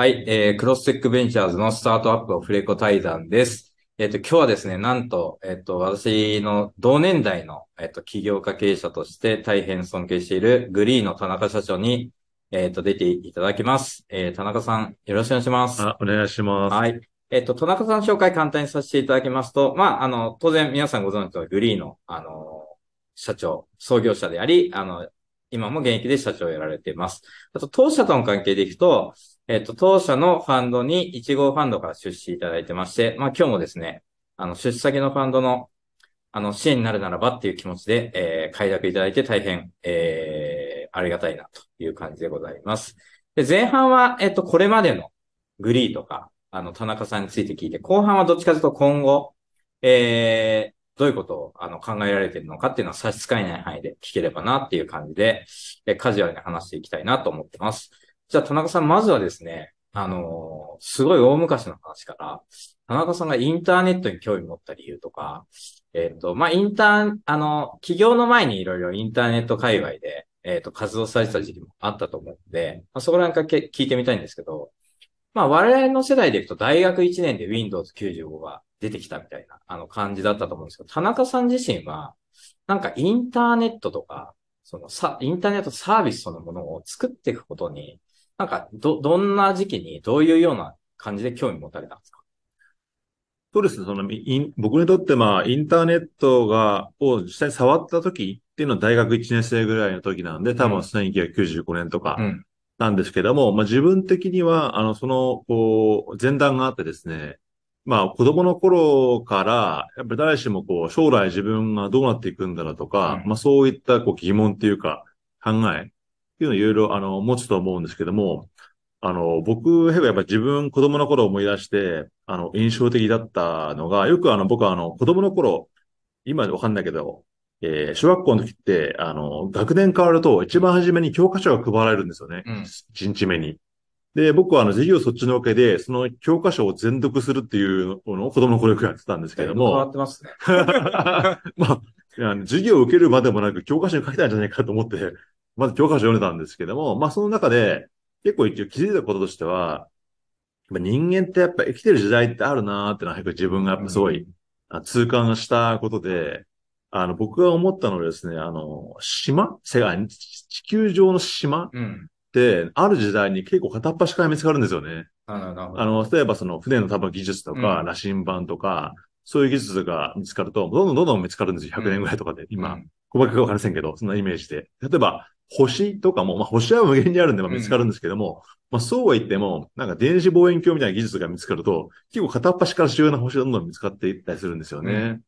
はい、えー、クロステックベンチャーズのスタートアップオフレコ対談です。えっ、と、今日はですね、なんと、えっ、と、私の同年代の、えっ、と、起業家経営者として大変尊敬しているグリーの田中社長に、えっ、と、出ていただきます。えー、田中さん、よろしくお願いします。あ、お願いします。はい。えっ、と、田中さん紹介簡単にさせていただきますと、まあ、あの、当然皆さんご存知のグリーの、あの、社長、創業者であり、あの、今も現役で社長をやられています。あと、当社との関係でいくと、えっ、と、当社のファンドに1号ファンドから出資いただいてまして、まあ、今日もですね、あの、出資先のファンドの、あの、支援になるならばっていう気持ちで、えー、快諾いただいて大変、えー、ありがたいなという感じでございます。で、前半は、えっ、と、これまでのグリーとか、あの、田中さんについて聞いて、後半はどっちかというと今後、えー、どういうことをあの考えられているのかっていうのは差し支えない範囲で聞ければなっていう感じで、えカジュアルに話していきたいなと思ってます。じゃあ田中さん、まずはですね、あのーすごい大昔の話から、田中さんがインターネットに興味持った理由とか、えっ、と、まあ、インターン、あの、起業の前にいろいろインターネット界隈で、えっ、と、活動されてた時期もあったと思うので、まあ、そこら辺か聞いてみたいんですけど、まあ、我々の世代でいくと大学1年で Windows 95が出てきたみたいな、あの感じだったと思うんですけど、田中さん自身は、なんかインターネットとか、そのさ、インターネットサービスそのものを作っていくことに、なんか、ど、どんな時期に、どういうような感じで興味持たれたんですか？そうですね。その、僕にとって、まあ、インターネットが、を実際に触った時っていうのは大学1年生ぐらいの時なんで、多分うん1995年とかうん。なんですけども、まあ自分的には、あの、その、こう、前段があってですね、まあ子供の頃から、やっぱり誰しもこう、将来自分がどうなっていくんだろうとか、うんまあそういったこう疑問っていうか、考えいうのをいろいろ、あの、持つと思うんですけども、あの、僕、やっぱり自分、子供の頃思い出して、あの、印象的だったのが、よくあの、僕はあの、子供の頃、今わかんないけど、えー小学校の時って、あの、学年変わると、一番初めに教科書が配られるんですよね。うん。一日目に。で、僕はあの、授業そっちのけで、その教科書を全読するっていうのを子供の頃よくやってたんですけど変わも、ってますね。まあ、授業を受けるまでもなく教科書に書いたんじゃないかと思って、まず教科書を読んでたんですけども、まあその中で、結構一応気づいたこととしては、人間ってやっぱ生きてる時代ってあるなーってのは結構自分がやっぱすごい、あ痛感したことで、あの、僕が思ったのはですね、あの、島？世界、地球上の島？っうん。て、ある時代に結構片っ端から見つかるんですよね。あの、例えばその船の多分技術とか、うん羅針盤とか、そういう技術が見つかると、どんどんどんどん見つかるんですよ。100年ぐらいとかで。今、うん細かくわかりませんけど、そんなイメージで。例えば、星とかも、まあ、星は無限にあるんで、まあ、うん見つかるんですけども、まあ、そうは言っても、なんか電子望遠鏡みたいな技術が見つかると、結構片っ端から主要な星がどんどん見つかっていったりするんですよね。う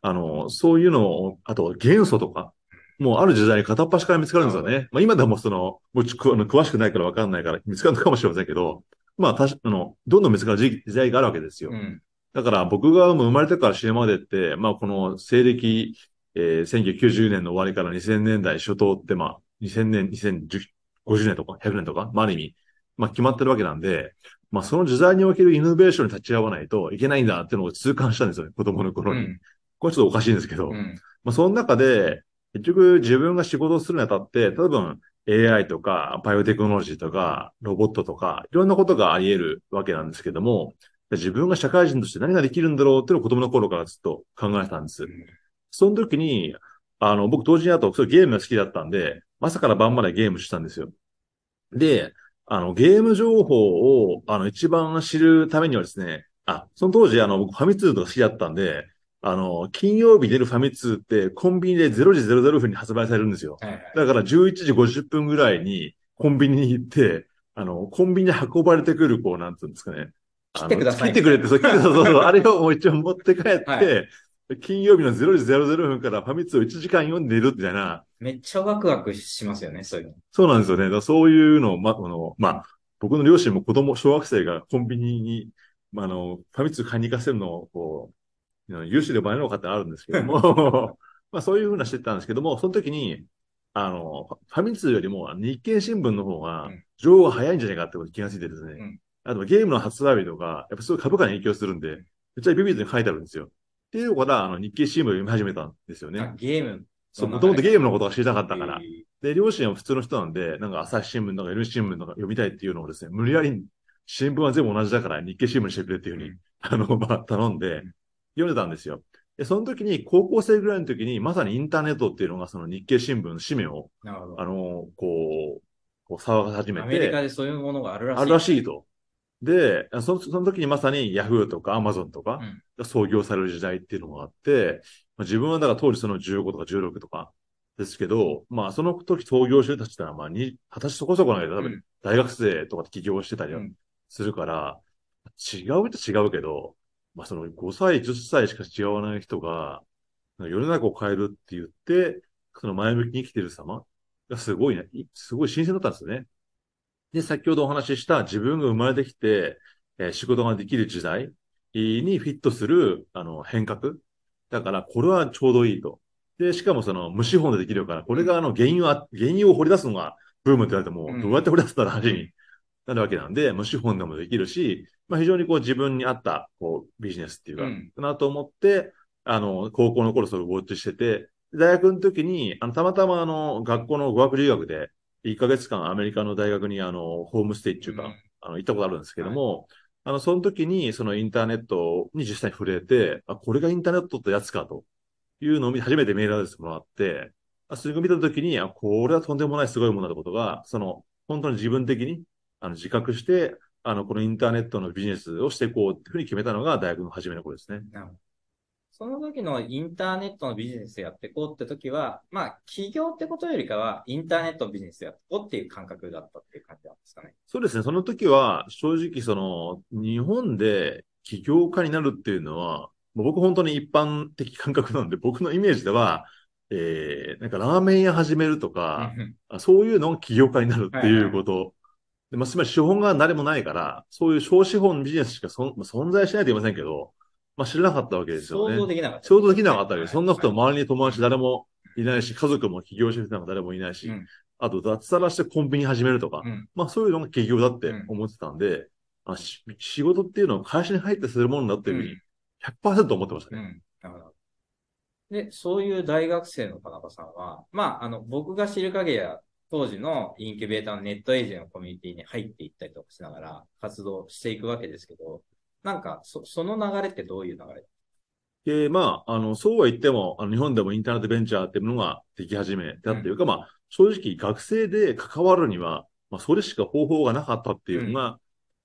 あの、そういうのを、あと元素とか、もうある時代に片っ端から見つかるんですよね。まあ今でもその、もうちょあの詳しくないからわかんないから見つかるのかもしれませんけど、まあたし、あの、どんどん見つかる時時代があるわけですよ。うん。だから僕がもう生まれてから死ぬまでって、まあこの西暦、えー、1990年の終わりから2000年代初頭って、まあ2000年、2050年とか100年とか、まあある意味、まあ決まってるわけなんで、まあその時代におけるイノベーションに立ち会わないといけないんだっていうのを痛感したんですよね、子供のう頃に。ん。これちょっとおかしいんですけど、うん。まあその中で、結局自分が仕事をするにあたって、多分 AI とかバイオテクノロジーとかロボットとかいろんなことがあり得るわけなんですけども、自分が社会人として何ができるんだろうっていうのを子供の頃からずっと考えてたんです。その時に、あの、僕同時にあと、そうゲームが好きだったんで、朝から晩までゲームしたんですよ。で、あの、ゲーム情報を、あの、一番知るためにはですね、あ、その当時、あの、僕ファミ通とか好きだったんで、あの、金曜日出るファミ通ってコンビニで0時00分に発売されるんですよ。だから11時50分ぐらいにコンビニに行って、あの、コンビニに運ばれてくる、こう、なんつうんですかね。来てください来てくれって、そう、来てそうそうそう、あれをもう一応持って帰って、はい金曜日の0時00分からファミ通を1時間読んでいるみたいな、めっちゃワクワクしますよね、そういうの。そうなんですよね。そういうのを、ま、あの、まあ、僕の両親も子供、小学生がコンビニに、まあ、あの、ファミ通買いに行かせるのを、こう、有志で場合の方ってあるんですけども、まあそういうふうなしてたんですけども、その時に、あの、ファミ通よりも日経新聞の方がうん情報が早いんじゃないかってことに気がついてですね。うんあとゲームの発売日とか、やっぱすごい株価に影響するんで、めっちゃビビットに書いてあるんですよ。っていうのから、あの、日経新聞を読み始めたんですよあね。ゲーム。そう、もともとゲームのことが知りたかったから。えーで、両親は普通の人なんで、なんか朝日新聞とか N 新聞とか読みたいっていうのをですね、無理やり新聞は全部同じだから日経新聞にしてくれっていうふうに、あの、まあ、頼んで、読んでたんですよ。で、その時に、高校生ぐらいの時に、まさにインターネットっていうのが、その日経新聞の紙面を。あの、こう、こう騒が始めアメリカて、でそういうものがあるらしい。あるらしいと。で、そのその時にまさに Yahoo とか Amazon とかうん。が創業される時代っていうのがあって、まあ、自分はだから当時その15とか16とかですけど、まあその時創業してた人はまあに、果たしそこそこないけど、多分うん。大学生とかで起業してたりするから、違うと違うけど、まあその5歳、10歳しか違わない人が、世の中を変えるって言って、その前向きに生きてる様がすごいね、いすごい新鮮だったんですよね。で、先ほどお話しした自分が生まれてきて、えー仕事ができる時代にフィットする、あの、変革。だから、これはちょうどいいと。で、しかもその、無資本でできるから、これがあの、原因は、原因を掘り出すのがブームって言われても、うんどうやって掘り出すんだ話になるわけなんで、無資本でもできるし、まあ非常にこう自分に合った、こう、ビジネスっていうか、うんなと思って、あの、高校の頃それをウォッチしてて、大学の時に、あの、たまたまあの、学校の語学留学で、1ヶ月間アメリカの大学にあの、ホームステイっていうか、うん。あの、行ったことあるんですけども、あの、その時に、そのインターネットに実際に触れて、あ、これがインターネットってやつかというのを見初めてメールアドレスもらって、あそれを見た時に、あ、これはとんでもないすごいものだってことが、その、本当に自分的に、あの、自覚して、あの、このインターネットのビジネスをしていこうっていうふうに決めたのが大学の初めの頃ですね。その時のインターネットのビジネスやっていこうって時は、まあ、起業ってことよりかは、インターネットのビジネスやっていこうっていう感覚だったっていう感じなんですかね。そうですね。その時は、正直その、日本で起業家になるっていうのは、もう僕本当に一般的感覚なんで、僕のイメージでは、えー、なんかラーメン屋始めるとか、そういうのが起業家になるっていうこと。でまあ、つまり資本が誰もないから、そういう小資本ビジネスしかそんまあ存在しないと言いませんけど、まあ知らなかったわけですよね。想像できなかった。想像できなかったわけです。はいそんな人周りに友達誰もいないし、家族も起業してる人なんか誰もいないし、うんあと脱サラしてコンビニ始めるとか、うんまあそういうのが起業だって思ってたんで、あし仕事っていうのは会社に入ってするものだっていうふうに100%思ってましたね。うん。なるほど。で、そういう大学生の田中さんは、まあ、あの、僕が知る限りは、当時のインキュベーターのネットエージェントのコミュニティに入っていったりとかしながら活動していくわけですけど、なんか、そ、その流れってどういう流れ？で、まあ、あの、そうは言っても、あの、日本でもインターネットベンチャーっていうものができ始めたっていうか、まあ、正直学生で関わるには、まあ、それしか方法がなかったっていうのが、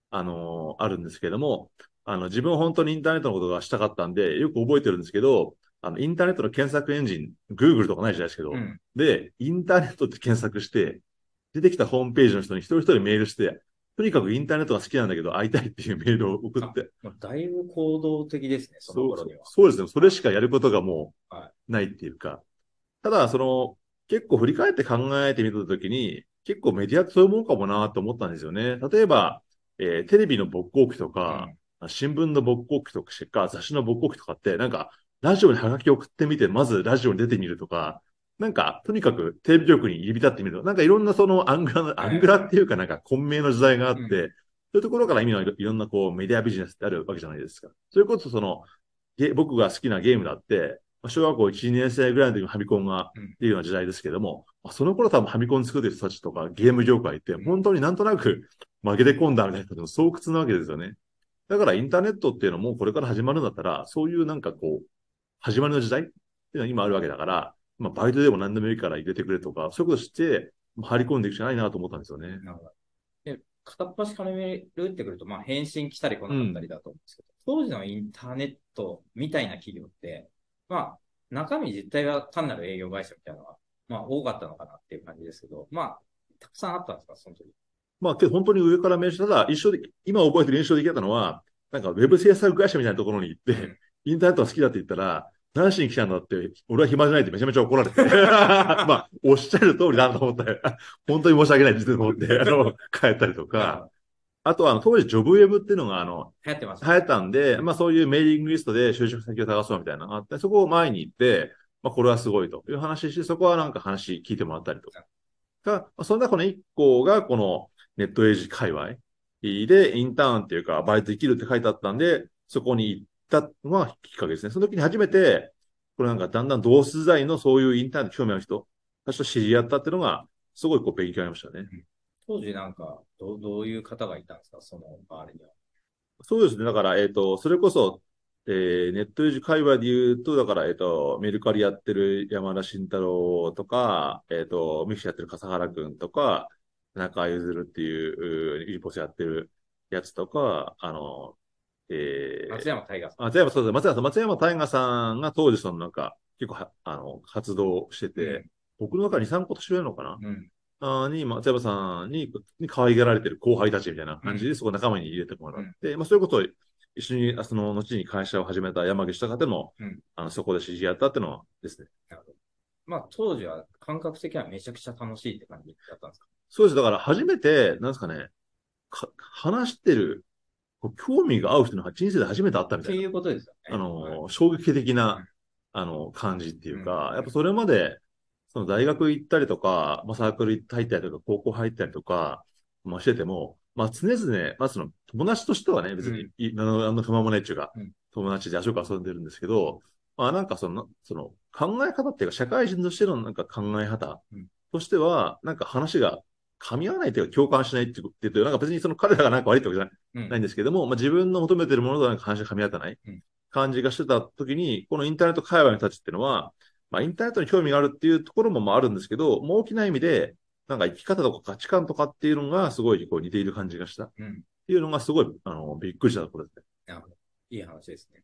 あの、あるんですけども、あの、自分は本当にインターネットのことがしたかったんで、よく覚えてるんですけど、あの、インターネットの検索エンジン、Google とかないじゃないですけど、うん。で、インターネットって検索して、出てきたホームページの人に一人一人メールして、とにかくインターネットが好きなんだけど会いたいっていうメールを送って、だいぶ行動的ですね、その頃には。そうですね。それしかやることがもはうないっていうか。ただ、その、結構振り返って考えてみたときに、結構メディアってそういうもんかもなと思ったんですよね。例えば、えーテレビの勃興期とか、新聞の勃興期とか、雑誌の勃興期とかって、なんか、ラジオにハガキ送ってみて、まずラジオに出てみるとか、なんか、とにかくテレビ局に入り浸ってみるとか、なんかいろんなそのアングラ、アングラっていうかなんか混迷の時代があって、うんそういうところから意味のいろんなこうメディアビジネスってあるわけじゃないですか。それこそその、ゲ僕が好きなゲームだって、まあ小学校1、2年生ぐらいの時にファミコンがうんっていうような時代ですけども、まあその頃多分ファミコン作ってる人たちとかゲーム業界って本当になんとなく負けて込んだみたいな人の巣窟なわけですよね。だからインターネットっていうのもこれから始まるんだったら、そういうなんかこう、始まりの時代っていうのは今あるわけだから、まあバイトでも何でもいいから入れてくれとか、そういうことして、まあ張り込んでいくしかないなと思ったんですよね。なるほど。で、片っ端からめるってくると、まあ、返信来たり来なかったりだと思うんですけど、当時のインターネットみたいな企業って、まあ、中身実態は単なる営業会社みたいなのが、まあ、多かったのかなっていう感じですけど、まあ、たくさんあったんですか、その時。まあ、けど本当に上から名刺、ただ一緒で、今覚えてる印象的だったのは、なんかウェブ制作会社みたいなところに行って、うんインターネットが好きだって言ったら、何しに来たんだって、俺は暇じゃないってめちゃめちゃ怒られて。まあ、おっしゃる通りだなと思って、本当に申し訳ないって思って、あの、帰ったりとか、あとはあの、当時ジョブウェブっていうのが、あの、流行ってました。流行ったんで、まあそういうメーリングリストで就職先を探そうみたいなのがあって、そこを前に行って、まあこれはすごいという話して、そこはなんか話聞いてもらったりとか。が、まあその中の一個がこのネットエイジ界隈でインターンっていうかバイトできるって書いてあったんで、そこに行ったのがきっかけですね。その時に初めて、これなんかだんだん同世代のそういうインターンに興味ある人たちと知り合ったっていうのが、すごいこう勉強になりましたね。当時なんか、どう、どういう方がいたんですか？その周りには。そうですね。だから、えっ、と、それこそ、えー、ネットユージ界隈で言うと、だから、えっ、と、メルカリやってる山田進太郎とか、えっ、と、ミクシーやってる笠原くんとか、田中弦っていう、うユニポスやってるやつとか、あの、えー、松山大河さん。松山、そうです。松山さん、松山大河さんが当時そのなんか、結構は、あの、活動してて、僕の中に2、3個年上なのかな？うん。あーに、松山さんに、に可愛がられてる後輩たちみたいな感じで、そこ仲間に入れてもらって、まあそういうことを一緒に、あその後に会社を始めた山口とかでも、うんあの、そこで知り合ったっていうのはですね。まあ、当時は感覚的にはめちゃくちゃ楽しいって感じだったんですか？そうです。だから初めて、なんですかね、か話してる、興味が合う人の人生で初めて会ったみたいな。っていうことですよね。あの、衝撃的な、あの、感じっていうか、うん。やっぱそれまで、その大学行ったりとか、まあ、サークル入ったりとか、高校入ったりとか、まあ、してても、まあ、常々、まあ、その、友達としてはね、別に、い何の、何の不満もないっていうか、うん。友達で足を遊んでるんですけど、まあ、なんかその、その、考え方っていうか、社会人としてのなんか考え方うん。としては、なんか話が噛み合わないというか、共感しないっていうことで、なんか別にその彼らがなんか悪いってわけじゃないうんないんですけども、まあ、自分の求めてるものとなんか話が噛み合ってないうん感じがしてた時に、このインターネット界隈の人たちっていうのは、まあ、インターネットに興味があるっていうところもまああるんですけど、もう大きな意味で、なんか生き方とか価値観とかっていうのがすごいこう似ている感じがした。っうん。ていうのがすごい、あの、びっくりしたところですね。なるほど。いい話ですね。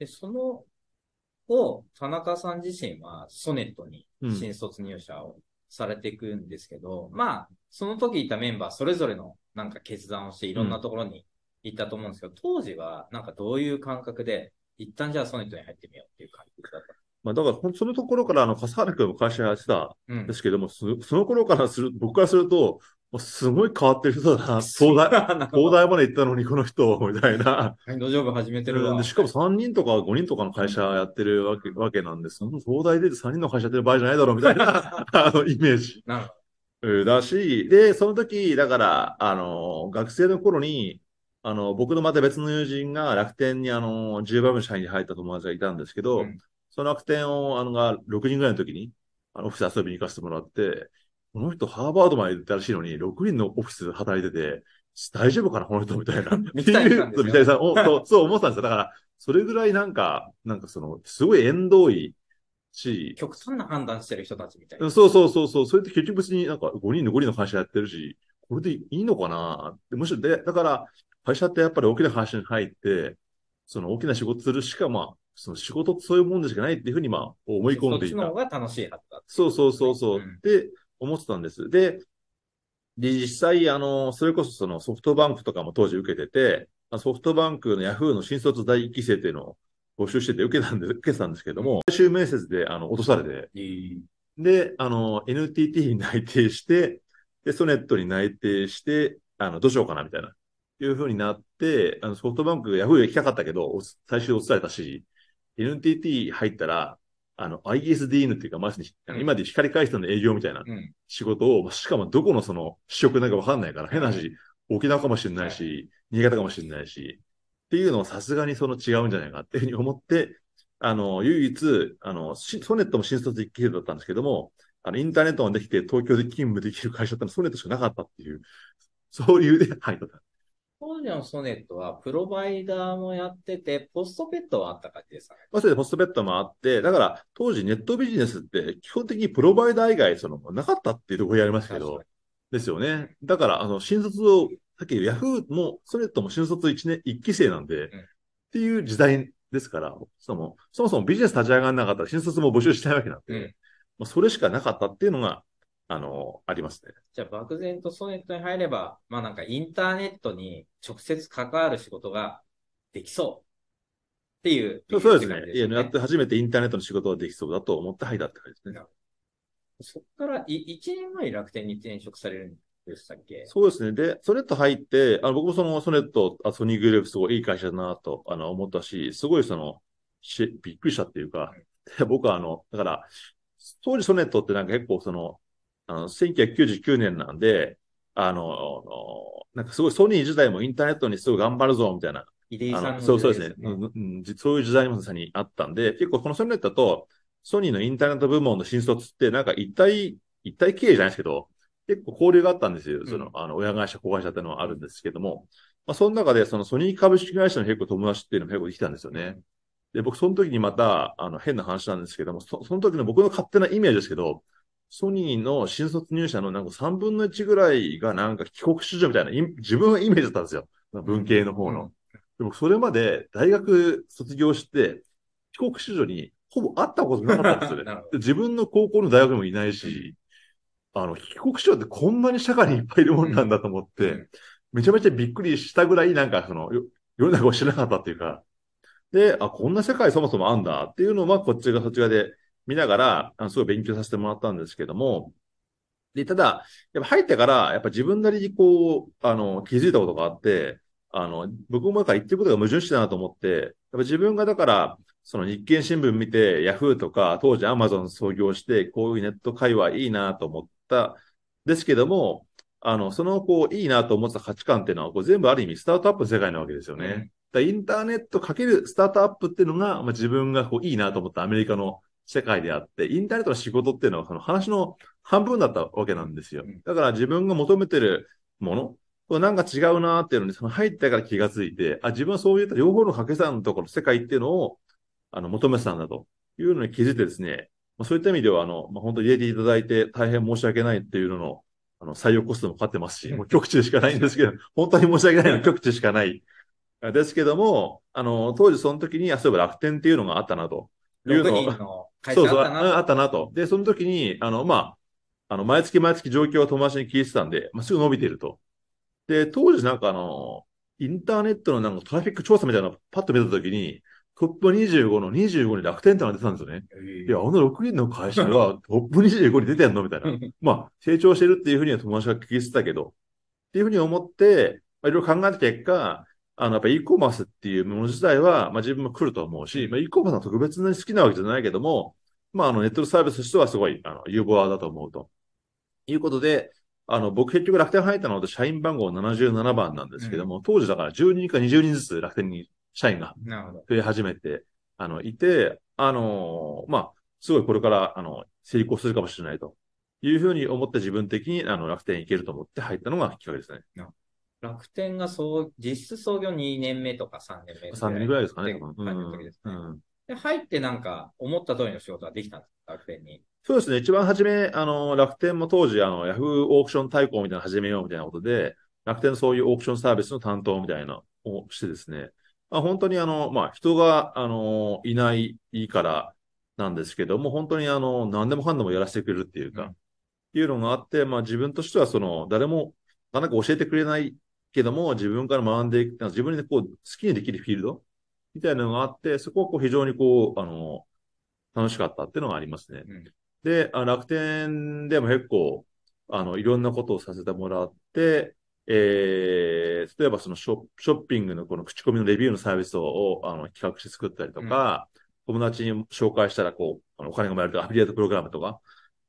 で、その後、田中さん自身はソネットにうん新卒入社をされていくんですけど、まあ、その時いたメンバーそれぞれのなんか決断をしていろんなところに行ったと思うんですけど、当時はなんかどういう感覚で、一旦じゃあソネットに入ってみようっていう感じだった？まあ、だからそのところから、あの、笠原君も会社やってたうんんですけども、そその頃からする、僕からすると、すごい変わってる人だな。東大、東東大まで行ったのにこの人、みたいな。大土壌部始めてるわ。しかも3人とか5人とかの会社やってるわけわけなんです。東大出て3人の会社やってる場合じゃないだろうみたいな あのイメージ。なるほうんだし、で、その時、だから、あの、学生の頃に、あの、僕のまた別の友人が楽天にあの、10番目の社員に入った友達がいたんですけど、うんその楽天を、あの、が6人ぐらいの時に、あの、オフィス遊びに行かせてもらって、この人ハーバードまで行ったらしいのに、6人のオフィスで働いてて、大丈夫かな、この人みたいな。そう、そう思ってたんですよ。だから、それぐらいなんか、なんかその、すごい縁遠いし、極端な判断してる人たちみたいな。そうそうそうそう、それって結局別になんか5人の5人の会社やってるし、これでいいのかな？むしろで、だから、会社ってやっぱり大きな会社に入って、その大きな仕事するしか、まあ、その仕事ってそういうもんでしかないっていうふうに、まあ、思い込んでいたそっちの方。が楽しいはずだ。そうそうそうそう。うんで、思ってたんです。で、で、実際、あの、それこそそのソフトバンクとかも当時受けてて、あソフトバンクのヤフーの新卒第一期生っていうのを募集してて受けたんで、受けてたんですけども、最終面接で、あの、落とされて、で、あの、NTT に内定して、で、ソネットに内定して、あの、どうしようかな、みたいな、いう風になって、あの、ソフトバンク、ヤフー行きたかったけど、お最終落とされたし、NTT 入ったら、あの、ISDN っていうか、まさに、今で光回線の営業みたいなうん。仕事を、しかもどこのその、試食なんかわかんないから、変な話、沖縄かもしれないし、新潟かもしれないし、っていうのはさすがにその違うんじゃないかっていうふうに思って、あの、唯一、あの、しソネットも新卒1期生だったんですけども、あの、インターネットができて東京で勤務できる会社ってのはソネットしかなかったっていう、そういうで入った。当時のソネットは、プロバイダーもやってて、ポストペットはあった感じですかね。まあ、それでポストベッドもあって、だから当時ネットビジネスって基本的にプロバイダー以外そのなかったっていうところやりますけどですよね。だから、あの、新卒を、さっきヤフーも、ソネットも新卒1年、1期生なんで、うんっていう時代ですから、そもそもそもビジネス立ち上がらなかったら新卒も募集しないわけなんで、うんまあ、それしかなかったっていうのが、あの、ありますね。じゃあ、漠然とソネットに入れば、まあなんかインターネットに直接関わる仕事ができそうっていう。そうですね。いややって初めてインターネットの仕事ができそうだと思って入ったって感じですね。そっからい1年前に楽天に転職されるんでしたっけ？そうですね。で、ソネット入って、あの僕もそのソネット、あソニーグループすごいいい会社だなとあの思ったし、すごいその、しびっくりしたっていうか、で僕はあの、だから、当時ソネットってなんか結構その、あの、1999年なんで、あの、なんかすごいソニー時代もインターネットにすごい頑張るぞ、みたいな入江さんのそうそうですね、うんうんじそういう時代もまさにあったんで、結構このソネットとソニーのインターネット部門の新卒ってなんか一体、一体経営じゃないですけど、結構交流があったんですよ。その、あの、親会社、子会社っていうのはあるんですけども、まあ、その中で、そのソニー株式会社の結構友達っていうのも結構できたんですよね。で、僕、その時にまた、あの、変な話なんですけども、そその時の僕の勝手なイメージですけど、ソニーの新卒入社のなんか3分の1ぐらいがなんか帰国子女みたいな、自分のイメージだったんですよ。文系の方の。うん、でもそれまで大学卒業して、帰国子女にほぼ会ったことなかったんですよね。自分の高校の大学にもいないし、あの、帰国子女ってこんなに社会にいっぱいいるもんなんだと思って、めちゃめちゃびっくりしたぐらいなんかその、世の中を知らなかったっていうか、で、あ、こんな世界そもそもあんだっていうのを、まあ、こっちがそっち側で見ながら、あのすごい勉強させてもらったんですけども、で、ただ、やっぱ入ってから、やっぱ自分なりにこう、あの、気づいたことがあって、あの、僕もなんか言ってることが矛盾してたなと思って、やっぱ自分がだから、その日経新聞見て、ヤフーとか、当時アマゾン創業して、こういうネット会話いいなと思ったですけども、あの、その、こう、いいなと思ってた価値観っていうのは、こう全部ある意味スタートアップの世界なわけですよね。うん、インターネットかけるスタートアップっていうのが、まあ、自分がこういいなと思ったアメリカの世界であって、インターネットの仕事っていうのは、その話の半分だったわけなんですよ。だから自分が求めてるもの、なんか違うなっていうのに、その入ってから気がついて、あ、自分はそういった両方の掛け算のところ、世界っていうのを、あの、求めてたんだというのに気づいてですね、まあ、そういった意味では、あの、まあ、本当に入れていただいて大変申し訳ないっていうのの、あの、採用コストもかかってますし、もう極地でしかないんですけど、本当に申し訳ないの極地しかない。ですけども、あの、当時その時に、あ、そういえば楽天っていうのがあったなと。いうのを。そうそう、あったなと。で、その時に、あの、まあ、あの、毎月毎月状況を友達に聞いてたんで、まあ、すぐ伸びていると。で、当時なんかあの、インターネットのなんかトラフィック調査みたいなのをパッと見た時に、トップ25の25に楽天ってのが出てたんですよね。いや、あの6人の会社がトップ25に出てんの？みたいな。まあ、成長してるっていうふうには友達が聞いてたけど、っていうふうに思って、まあ、いろいろ考えた結果、あの、やっぱ e コマースっていうもの自体は、まあ自分も来ると思うし、まあ e コマースは特別に好きなわけじゃないけども、まああのネットサービスとしてはすごい、あの、有望だと思うと。いうことで、あの、僕結局楽天入ったので社員番号77番なんですけども、うん、当時だから10人か20人ずつ楽天に社員が増え始めて、あの、いて、あの、まあ、すごいこれから、あの、成功するかもしれないというふうに思って自分的に、あの、楽天行けると思って入ったのがきっかけですね。楽天がそう、実質創業2年目とか3年目3年ぐらいですかね。うん、ですね、うん、で入ってなんか、思った通りの仕事ができたんですか、楽天に。そうですね。一番初め、あの、楽天も当時、あの、ヤフーオークション対抗みたいなの始めようみたいなことで、楽天のそういうオークションサービスの担当みたいなのをしてですね、まあ、本当にあの、まあ、人が、あの、いないからなんですけども、本当にあの、何でもかんでもやらせてくれるっていうか、うん、いうのがあって、まあ、自分としてはその、誰も、なかなか教えてくれないけども、自分から学んでいく、自分でこう、好きにできるフィールド？みたいなのがあって、そこはこう非常にこう、あの、楽しかったっていうのがありますね。うん、で、あ楽天でも結構、あの、いろんなことをさせてもらって、えー、例えばそのショショッピングのこの口コミのレビューのサービスをあの企画して作ったりとか、うん、友達に紹介したらこう、あのお金がもらえるとアフィリエイトプログラムとか、っ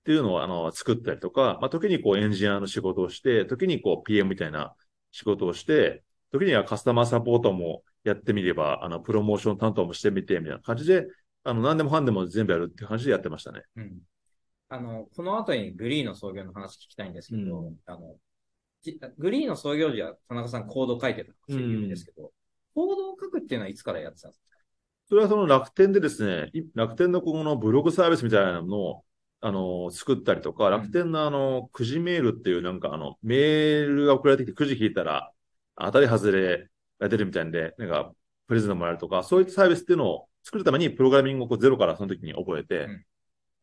ていうのをあの作ったりとか、まあ、時にこうエンジニアの仕事をして、時にこう PM みたいな仕事をして、時にはカスタマーサポートもやってみれば、あの、プロモーション担当もしてみて、みたいな感じで、あの、何でもかんでも全部やるっていう感じでやってましたね。うん。あの、この後にグリーの創業の話聞きたいんですけど、うん、あの、グリーの創業時は田中さんコード書いてたっていうんですけど、うん、コードを書くっていうのはいつからやってたんですか？それはその楽天でですね、楽天のこのブログサービスみたいなのを、あの、作ったりとか、楽天のあの、くじメールっていうなんかあの、メールが送られてきてくじ引いたら、当たり外れが出るみたいんで、なんか、プレゼントもらえるとか、そういったサービスっていうのを作るために、プログラミングをこうゼロからその時に覚えて、うん、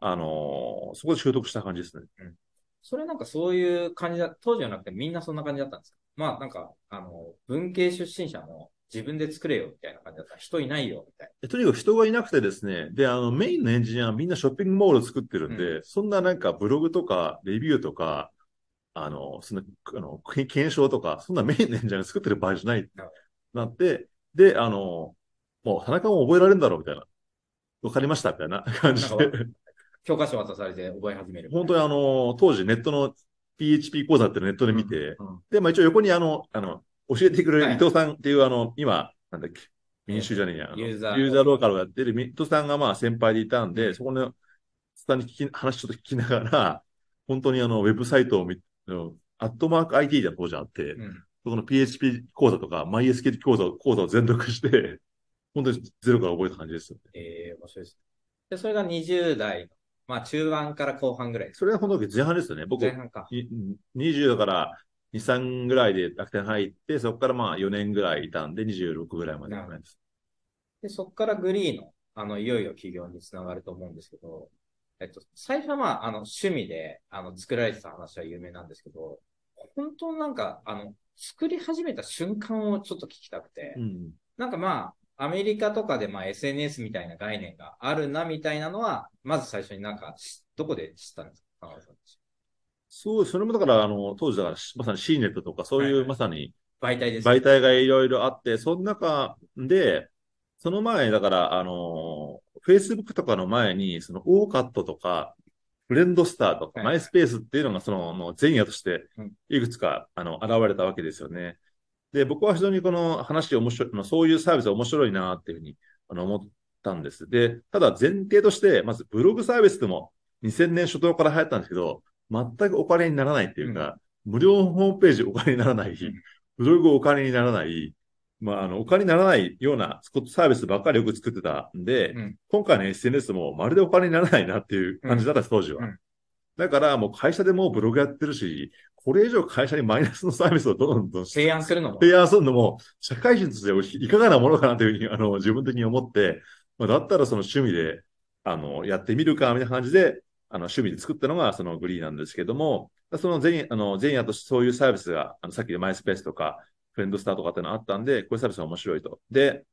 あのー、そこで習得した感じですね。うん。それなんかそういう感じだ、当時じゃなくてみんなそんな感じだったんですか？まあなんか、あの、文系出身者も自分で作れよみたいな感じだった。人いないよみたいな。とにかく人がいなくてですね、で、あの、メインのエンジニアはみんなショッピングモール作ってるんで、うん、そんななんかブログとかレビューとか、あの、その、あの、検証とか、そんなメインのエンジニアが作ってる場合じゃない、なって、で、あの、もう田中も覚えられるんだろうみたいな。わかりましたみたいな感じで。教科書渡されて覚え始める。本当にあの、当時ネットの PHP 講座ってネットで見て、うんうん、で、まあ一応横にあの、あの、教えてくれる伊藤さんっていう、はい、あの、今、なんだっけ、民主じゃねえや、ユーザー。ユーザーローカルをやってる伊藤さんがまあ先輩でいたんで、そこの、スタに聞き、話ちょっと聞きながら、本当にあの、ウェブサイトを見のアットマーク IT で当時あって、うん。そこの PHP 講座とか MySQL 講座講座を全読して、本当にゼロから覚えた感じですよ。ええ面白いです。で、それが20代の、まあ中盤から後半ぐらい。それは本当に前半ですよね。僕、前半か。い20だから2、3ぐらいで楽天入って、そこからまあ4年ぐらいいたんで、26ぐらいまでです。で、そこからグリーの、あの、いよいよ起業につながると思うんですけど、えっと、最初はまあ、あの、趣味で、あの、作られてた話は有名なんですけど、本当なんか、あの、作り始めた瞬間をちょっと聞きたくて、うん。なんかまあ、アメリカとかでまあ SNS みたいな概念があるなみたいなのは、まず最初になんかし、どこで知ったんですか？そう、それもだから、あの、当時だから、まさに C ネットとか、そういうまさに媒体です。媒体がいろいろあって、その中で、その前、だから、あの、Facebook とかの前に、その、オーカットとか、フレンドスターとか、はいマイスペースっていうのが、その、もう前夜としてうん、いくつか、あの、現れたわけですよね。で、僕は非常にこの話面白い、そういうサービス面白いなっていうふうに、あの、思ったんです。で、ただ前提として、まずブログサービスでも2000年初頭から流行ったんですけど、全くお金にならないっていうか、無料ホームページお金にならない、んブログお金にならない、まあ、あの、お金にならないようなサービスばっかりよく作ってたんで、うん今回の SNS もまるでお金にならないなっていう感じだった当時は。うんだからもう会社でもうブログやってるし、これ以上会社にマイナスのサービスをどんどん提案するのも。提案するのも、社会人としていかがなものかなというふうに、あの、自分的に思って、まあ、だったらその趣味で、あの、やってみるか、みたいな感じで、あの、趣味で作ったのがそのグリーなんですけども、その前、あの、前夜としてそういうサービスが、あの、さっきでマイスペースとか、フレンドスターとかっていうのあったんで、こういうサービスが面白いと。で、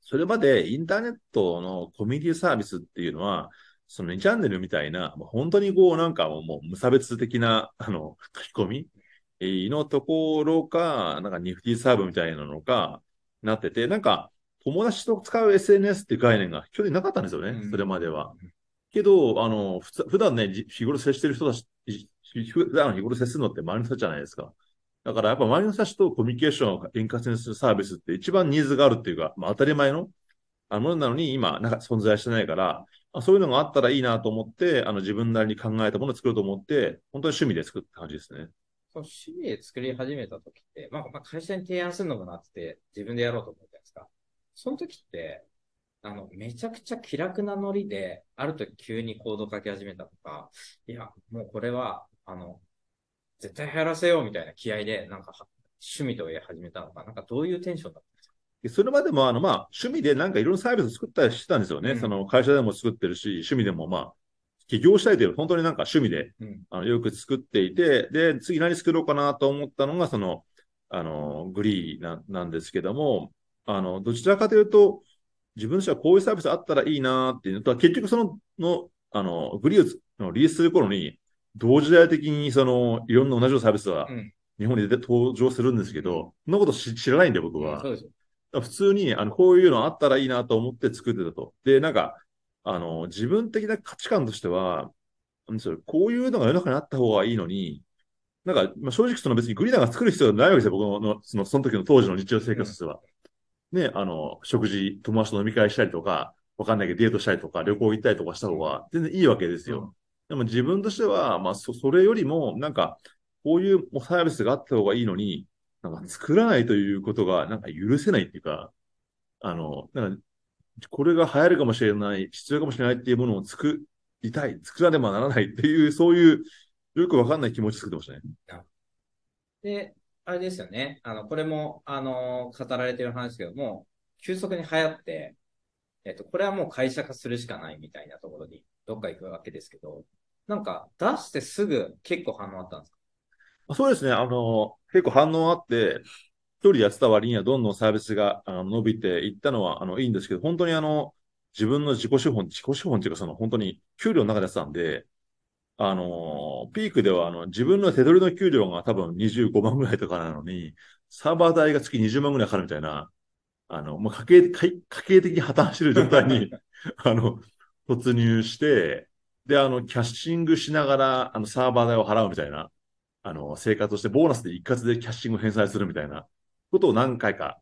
それまでインターネットのコミュニティサービスっていうのは、その2チャンネルみたいな、本当にこうなんかもう無差別的な、あの、書き込みえーのところか、なんかニフティサーブみたいなのか、なってて、なんか友達と使う SNS っていう概念が去年なかったんですよね、うんそれまでは。けど、あの、普通普段ね、日頃接してる人たち、普段日頃接するのって周りの人じゃないですか。だからやっぱ周りの人たちとコミュニケーションを円滑にするサービスって一番ニーズがあるっていうか、まあ当たり前のあものなのに今、なんか存在してないから、あそういうのがあったらいいなと思って、あの自分なりに考えたものを作ろうと思って、本当に趣味で作った感じですね。その趣味で作り始めた時って、まあ、まあ、会社に提案するのもなって、自分でやろうと思ったんですか。その時って、あの、めちゃくちゃ気楽なノリで、ある時急にコード書き始めたとか、いや、もうこれは、あの、絶対流行らせようみたいな気合で、なんか、趣味とや始めたのか、なんかどういうテンションだったんですか？でそれまでも、あの、まあ、趣味でなんかいろんなサービスを作ったりしてたんですよね。うんその会社でも作ってるし、趣味でもまあ、起業したいという、本当になんか趣味で、うん。あの、よく作っていて、で、次何作ろうかなと思ったのが、その、あの、グリーななんですけども、あの、どちらかというと、自分としてはこういうサービスあったらいいなっていうのと、結局その、の、あの、グリーのリリースする頃に、同時代的にその、いろんな同じようなサービスはうん。日本に出て登場するんですけど、そんなこと知知らないんで僕は。そうですよ。普通に、あの、こういうのあったらいいなと思って作ってたと。で、なんか、あの、自分的な価値観としては、なんでしょうこういうのが世の中にあった方がいいのに、なんか、まあ、正直その別にグリーナーが作る必要はないわけですよ、僕の、その、その時の当時の日常生活としては。ね、あの、食事、友達と飲み会したりとか、わかんないけどデートしたりとか、旅行行ったりとかした方が全然いいわけですよ。でも自分としては、まあ、そ、それよりも、なんか、こういうサービスがあった方がいいのに、なんか作らないということが、なんか許せないっていうか、あの、なんか、これが流行るかもしれない、必要かもしれないっていうものを作りたい、作らねばならないっていう、そういう、よくわかんない気持ち作ってましたね。で、あれですよね。あの、これも、あの、語られてる話ですけども、急速に流行って、えっと、これはもう会社化するしかないみたいなところに、どっか行くわけですけど、なんか、出してすぐ結構反応あったんですか？そうですね。あの、結構反応あって、一人でやってた割にはどんどんサービスがあの伸びていったのは、あの、いいんですけど、本当にあの、自分の自己資本、自己資本っていうか、その本当に給料の中でやってたんで、あの、ピークではあの、自分の手取りの給料が多分25万ぐらいとかなのに、サーバー代が月20万ぐらいかかるみたいな、あの、もう家計、家家計的に破綻してる状態に、あの、突入して、で、あの、キャッシングしながら、あの、サーバー代を払うみたいな、あの、生活をして、ボーナスで一括でキャッシングを返済するみたいなことを何回か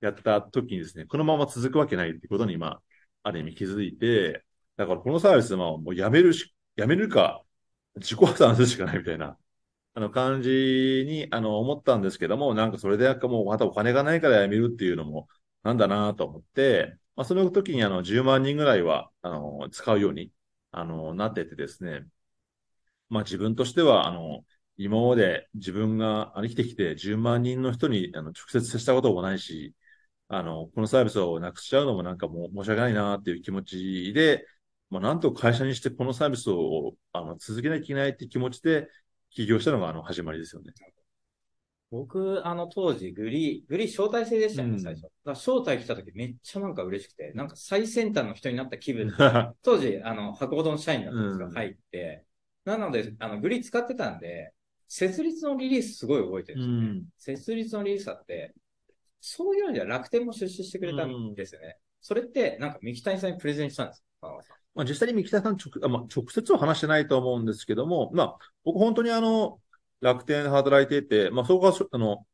やった時にですね、このまま続くわけないってことに、まあ、ある意味気づいて、だからこのサービスはもうやめるし、やめるか、自己破産するしかないみたいな、あの、感じに、あの、思ったんですけども、なんかそれでもうまたお金がないから辞めるっていうのも、なんだなと思って、まあ、その時にあの、10万人ぐらいは、あの、使うように、あの、なっててですね、まあ自分としては、あの、今まで自分が生きてきて10万人の人にあの直接接したこともないし、あの、このサービスをなくしちゃうのもなんかもう申し訳ないなっていう気持ちで、まあ、なんと会社にしてこのサービスをあの続けなきゃいけないって気持ちで起業したのがあの始まりですよね。僕、あの当時、グリー、グリー招待制でしたよね、うん、最初。招待来た時めっちゃなんか嬉しくて、なんか最先端の人になった気分で、当時、あの、箱ほどの社員だったんですが、入って、なので、あの、グリー使ってたんで、設立のリリースすごい覚えてるんですよね。うん、設立のリリースだって、そういう意味では楽天も出資してくれたんですよね。うん、それって、なんか三木谷さんにプレゼンしたんですかまあ、実際に三木谷さん直,、まあ、直接は話してないと思うんですけども、まあ、僕本当にあの、楽天で働いていて、まあ、そこは、あの、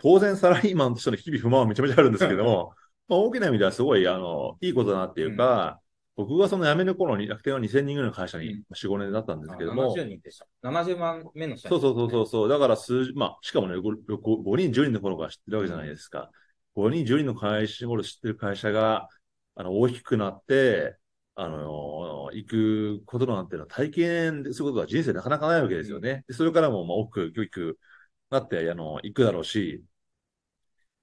当然サラリーマンとしての日々不満はめちゃめちゃあるんですけども、まあ、大きな意味ではすごい、あの、いいことだなっていうか、うん、僕がその辞める頃に楽天は2000人ぐらいの会社に4、5年だったんですけども。70人でした。70万目の社員、ね、そうそうそうそう。だから数、まあ、しかもね5、5, 5人、10人の頃から知ってるわけじゃないですか。5人、10人の会社、頃知ってる会社が、あの、大きくなって、あの、行くことなんていうのは体験することが人生なかなかないわけですよね。それからも、まあ、大きく、教育なって、あの、行くだろうし、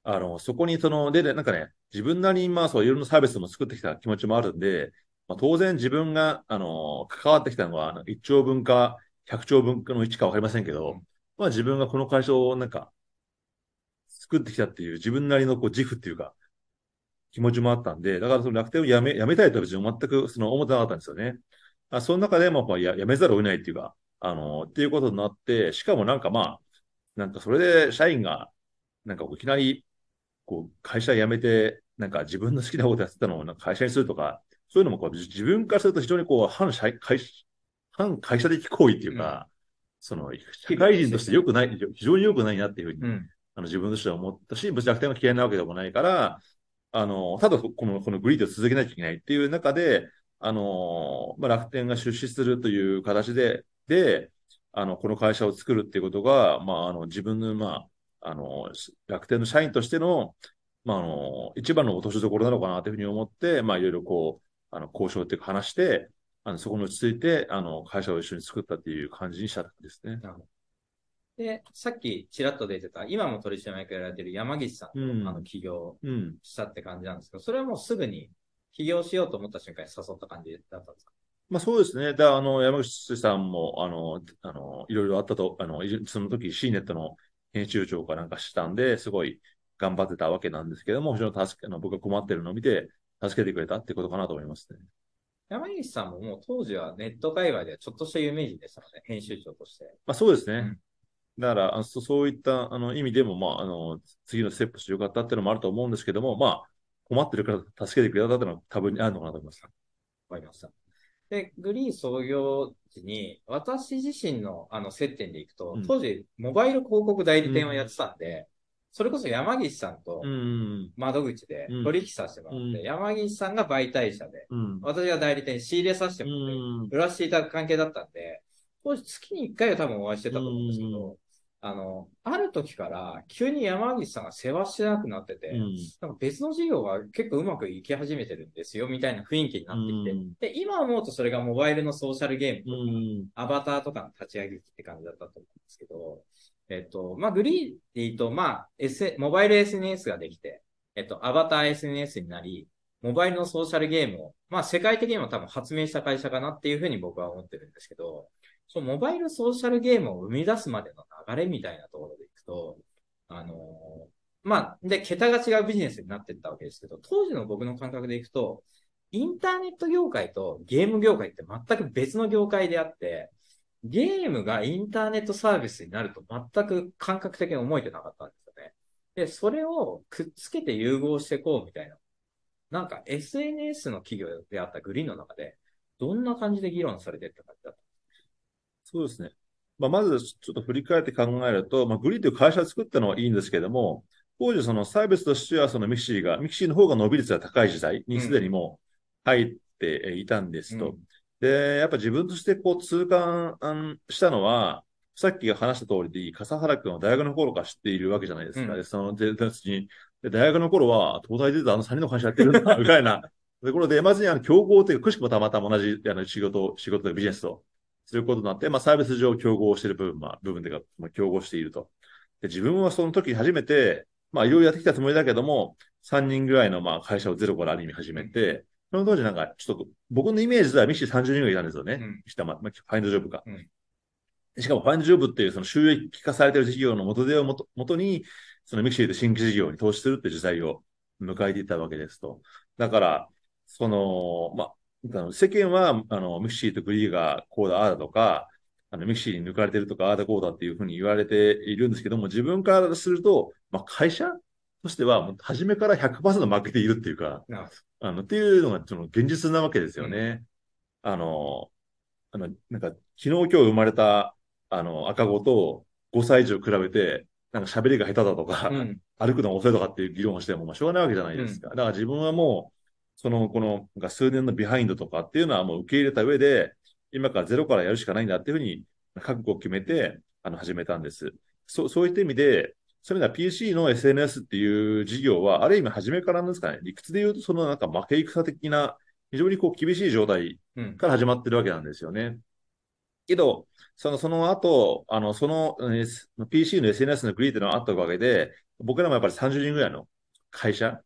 あの、そこに、その、で、なんかね、自分なりに、まあ、そう、いろんなサービスも作ってきた気持ちもあるんで、まあ、当然自分が、あの、関わってきたのは、1兆分か、100兆分かの1かわかりませんけど、まあ、自分がこの会社を、なんか、作ってきたっていう自分なりのこう自負っていうか、気持ちもあったんで、だからその楽天をやめ、やめたいとは別に全くその思ってなかったんですよね。あその中でもややめざるを得ないっていうか、あの、っていうことになって、しかもなんかまあ、なんかそれで社員が、なんかいきなり、こう、会社辞めて、なんか自分の好きなことやってたのをなんか会社にするとか、そういうのもこう自分からすると非常にこう、反社会、反会社的行為っていうか、うん、その、社会人として良くない、非常に良くないなっていうふうに、うん、あの自分としては思ったし、別に楽天が嫌いなわけでもないから、あの、ただこの、このグリードを続けなきゃいけないっていう中で、あの、まあ、楽天が出資するという形で、で、あの、この会社を作るっていうことが、まあ、あの、自分の、まあ、あの、楽天の社員としての、まあ、あの、一番の落としどころなのかなというふうに思って、まあ、いろいろこう、あの、交渉っていうか話して、あの、そこに落ち着いて、あの、会社を一緒に作ったっていう感じにしたんですね。なるほどで、さっきちらっと出てた、今も取締役やられてる山岸さんと、うん、あの起業したって感じなんですけど、それはもうすぐに起業しようと思った瞬間に誘った感じだったんですか？まあそうですね。で、あの、山口さんも、あの、あの、いろいろあったと、あの、その時 C ネットの編集長かなんかしたんで、すごい頑張ってたわけなんですけども、非常に助け、あの僕が困ってるのを見て、助けてくれたってことかなと思いますね。山岸さんももう当時はネット界隈でちょっとした有名人でしたので、編集長として。まあそうですね。うんだからあそ、そういったあの意味でも、まあ、あの、次のステップしてよかったっていうのもあると思うんですけども、まあ、困ってるから助けてくれたっていうのは多分にあるのかなと思います。わかりました。で、グリー創業時に、私自身のあの接点でいくと、うん、当時、モバイル広告代理店をやってたんで、うん、それこそ山岸さんと窓口で取引させてもらって、うん、山岸さんが媒体者で、私が代理店仕入れさせてもらって、売らせていただく関係だったんで、当時月に1回は多分お会いしてたと思うんですけど、あの、ある時から急に山岸さんが世話してなくなってて、うん、なんか別の事業が結構うまくいき始めてるんですよ、みたいな雰囲気になってきて、うん、で、今思うとそれがモバイルのソーシャルゲームとか、うん、アバターとかの立ち上げって感じだったと思うんですけど、えっと、まあ、グリーで言うと、まあ、S、モバイル SNS ができて、えっと、アバター SNS になり、モバイルのソーシャルゲームを、まあ、世界的にも多分発明した会社かなっていうふうに僕は思ってるんですけど、そのモバイルソーシャルゲームを生み出すまでの流れみたいなところでいくと、あのー、まあ、で、桁が違うビジネスになっていったわけですけど、当時の僕の感覚でいくと、インターネット業界とゲーム業界って全く別の業界であって、ゲームがインターネットサービスになると全く感覚的に思えてなかったんですよね。で、それをくっつけて融合していこうみたいな。なんか SNS の企業であったグリーの中で、どんな感じで議論されてったかだったそうですね。まあ、まずちょっと振り返って考えると、まあ、グリーという会社を作ったのはいいんですけども、当時そのサービスとしてはその mixi が、 mixi の方が伸び率が高い時代にすでにもう入っていたんですと。うん、で、やっぱ自分としてこう痛感したのは、さっき話した通りで、笠原君は大学の頃から知っているわけじゃないですか。うんで、その、で、でにで大学の頃は、東大出たあの3人の会社やってるんだ、みたいな。ところで、まずにあの、競合というか、くしくもたまたま同じ、あの、仕事、仕事でビジネスをすることになって、まあ、サービス上競合している部分、まあ、部分でか、まあ、競合していると。で、自分はその時初めて、まあ、いろいろやってきたつもりだけども、3人ぐらいの、まあ、会社をゼロからある意味始めて、その当時なんか、ちょっと、僕のイメージでは mixi 30人ぐらいいたんですよね。うんしたま、まあ、 Find Job か。うんしかも、 Find Job っていうその収益化されている事業の元手をもと、元に、その mixi で新規事業に投資するって時代を迎えていたわけですと。だから、その、まあ、世間は、あの、 mixi とグリーがこうだ、ああだとか、あの、 mixi に抜かれてるとか、ああだこうだっていうふうに言われているんですけども、自分からすると、まあ、会社としては、もう初めから100%負けているっていうか、あの、っていうのが、その現実なわけですよね。あの、あの、なんか、昨日今日生まれた、あの、赤子と5歳児を比べて、なんか喋りが下手だとか、ど。うん。歩くのが遅いとかっていう議論をしても、まあ、しょうがないわけじゃないですか。だから自分はもう、その、この、数年のビハインドとかっていうのはもう受け入れた上で、今からゼロからやるしかないんだっていうふうに、覚悟を決めて、あの、始めたんです。そう、そういった意味で、そういう意味では PC の SNS っていう事業は、ある意味初めからなんですかね、理屈で言うと、そのなんか負け戦的な、非常にこう厳しい状態うん。から始まってるわけなんですよね。けど、その、その後、あの、その、えー PC の SNS のグリーっていうのがあったおかげで、僕らもやっぱり30人ぐらいの会社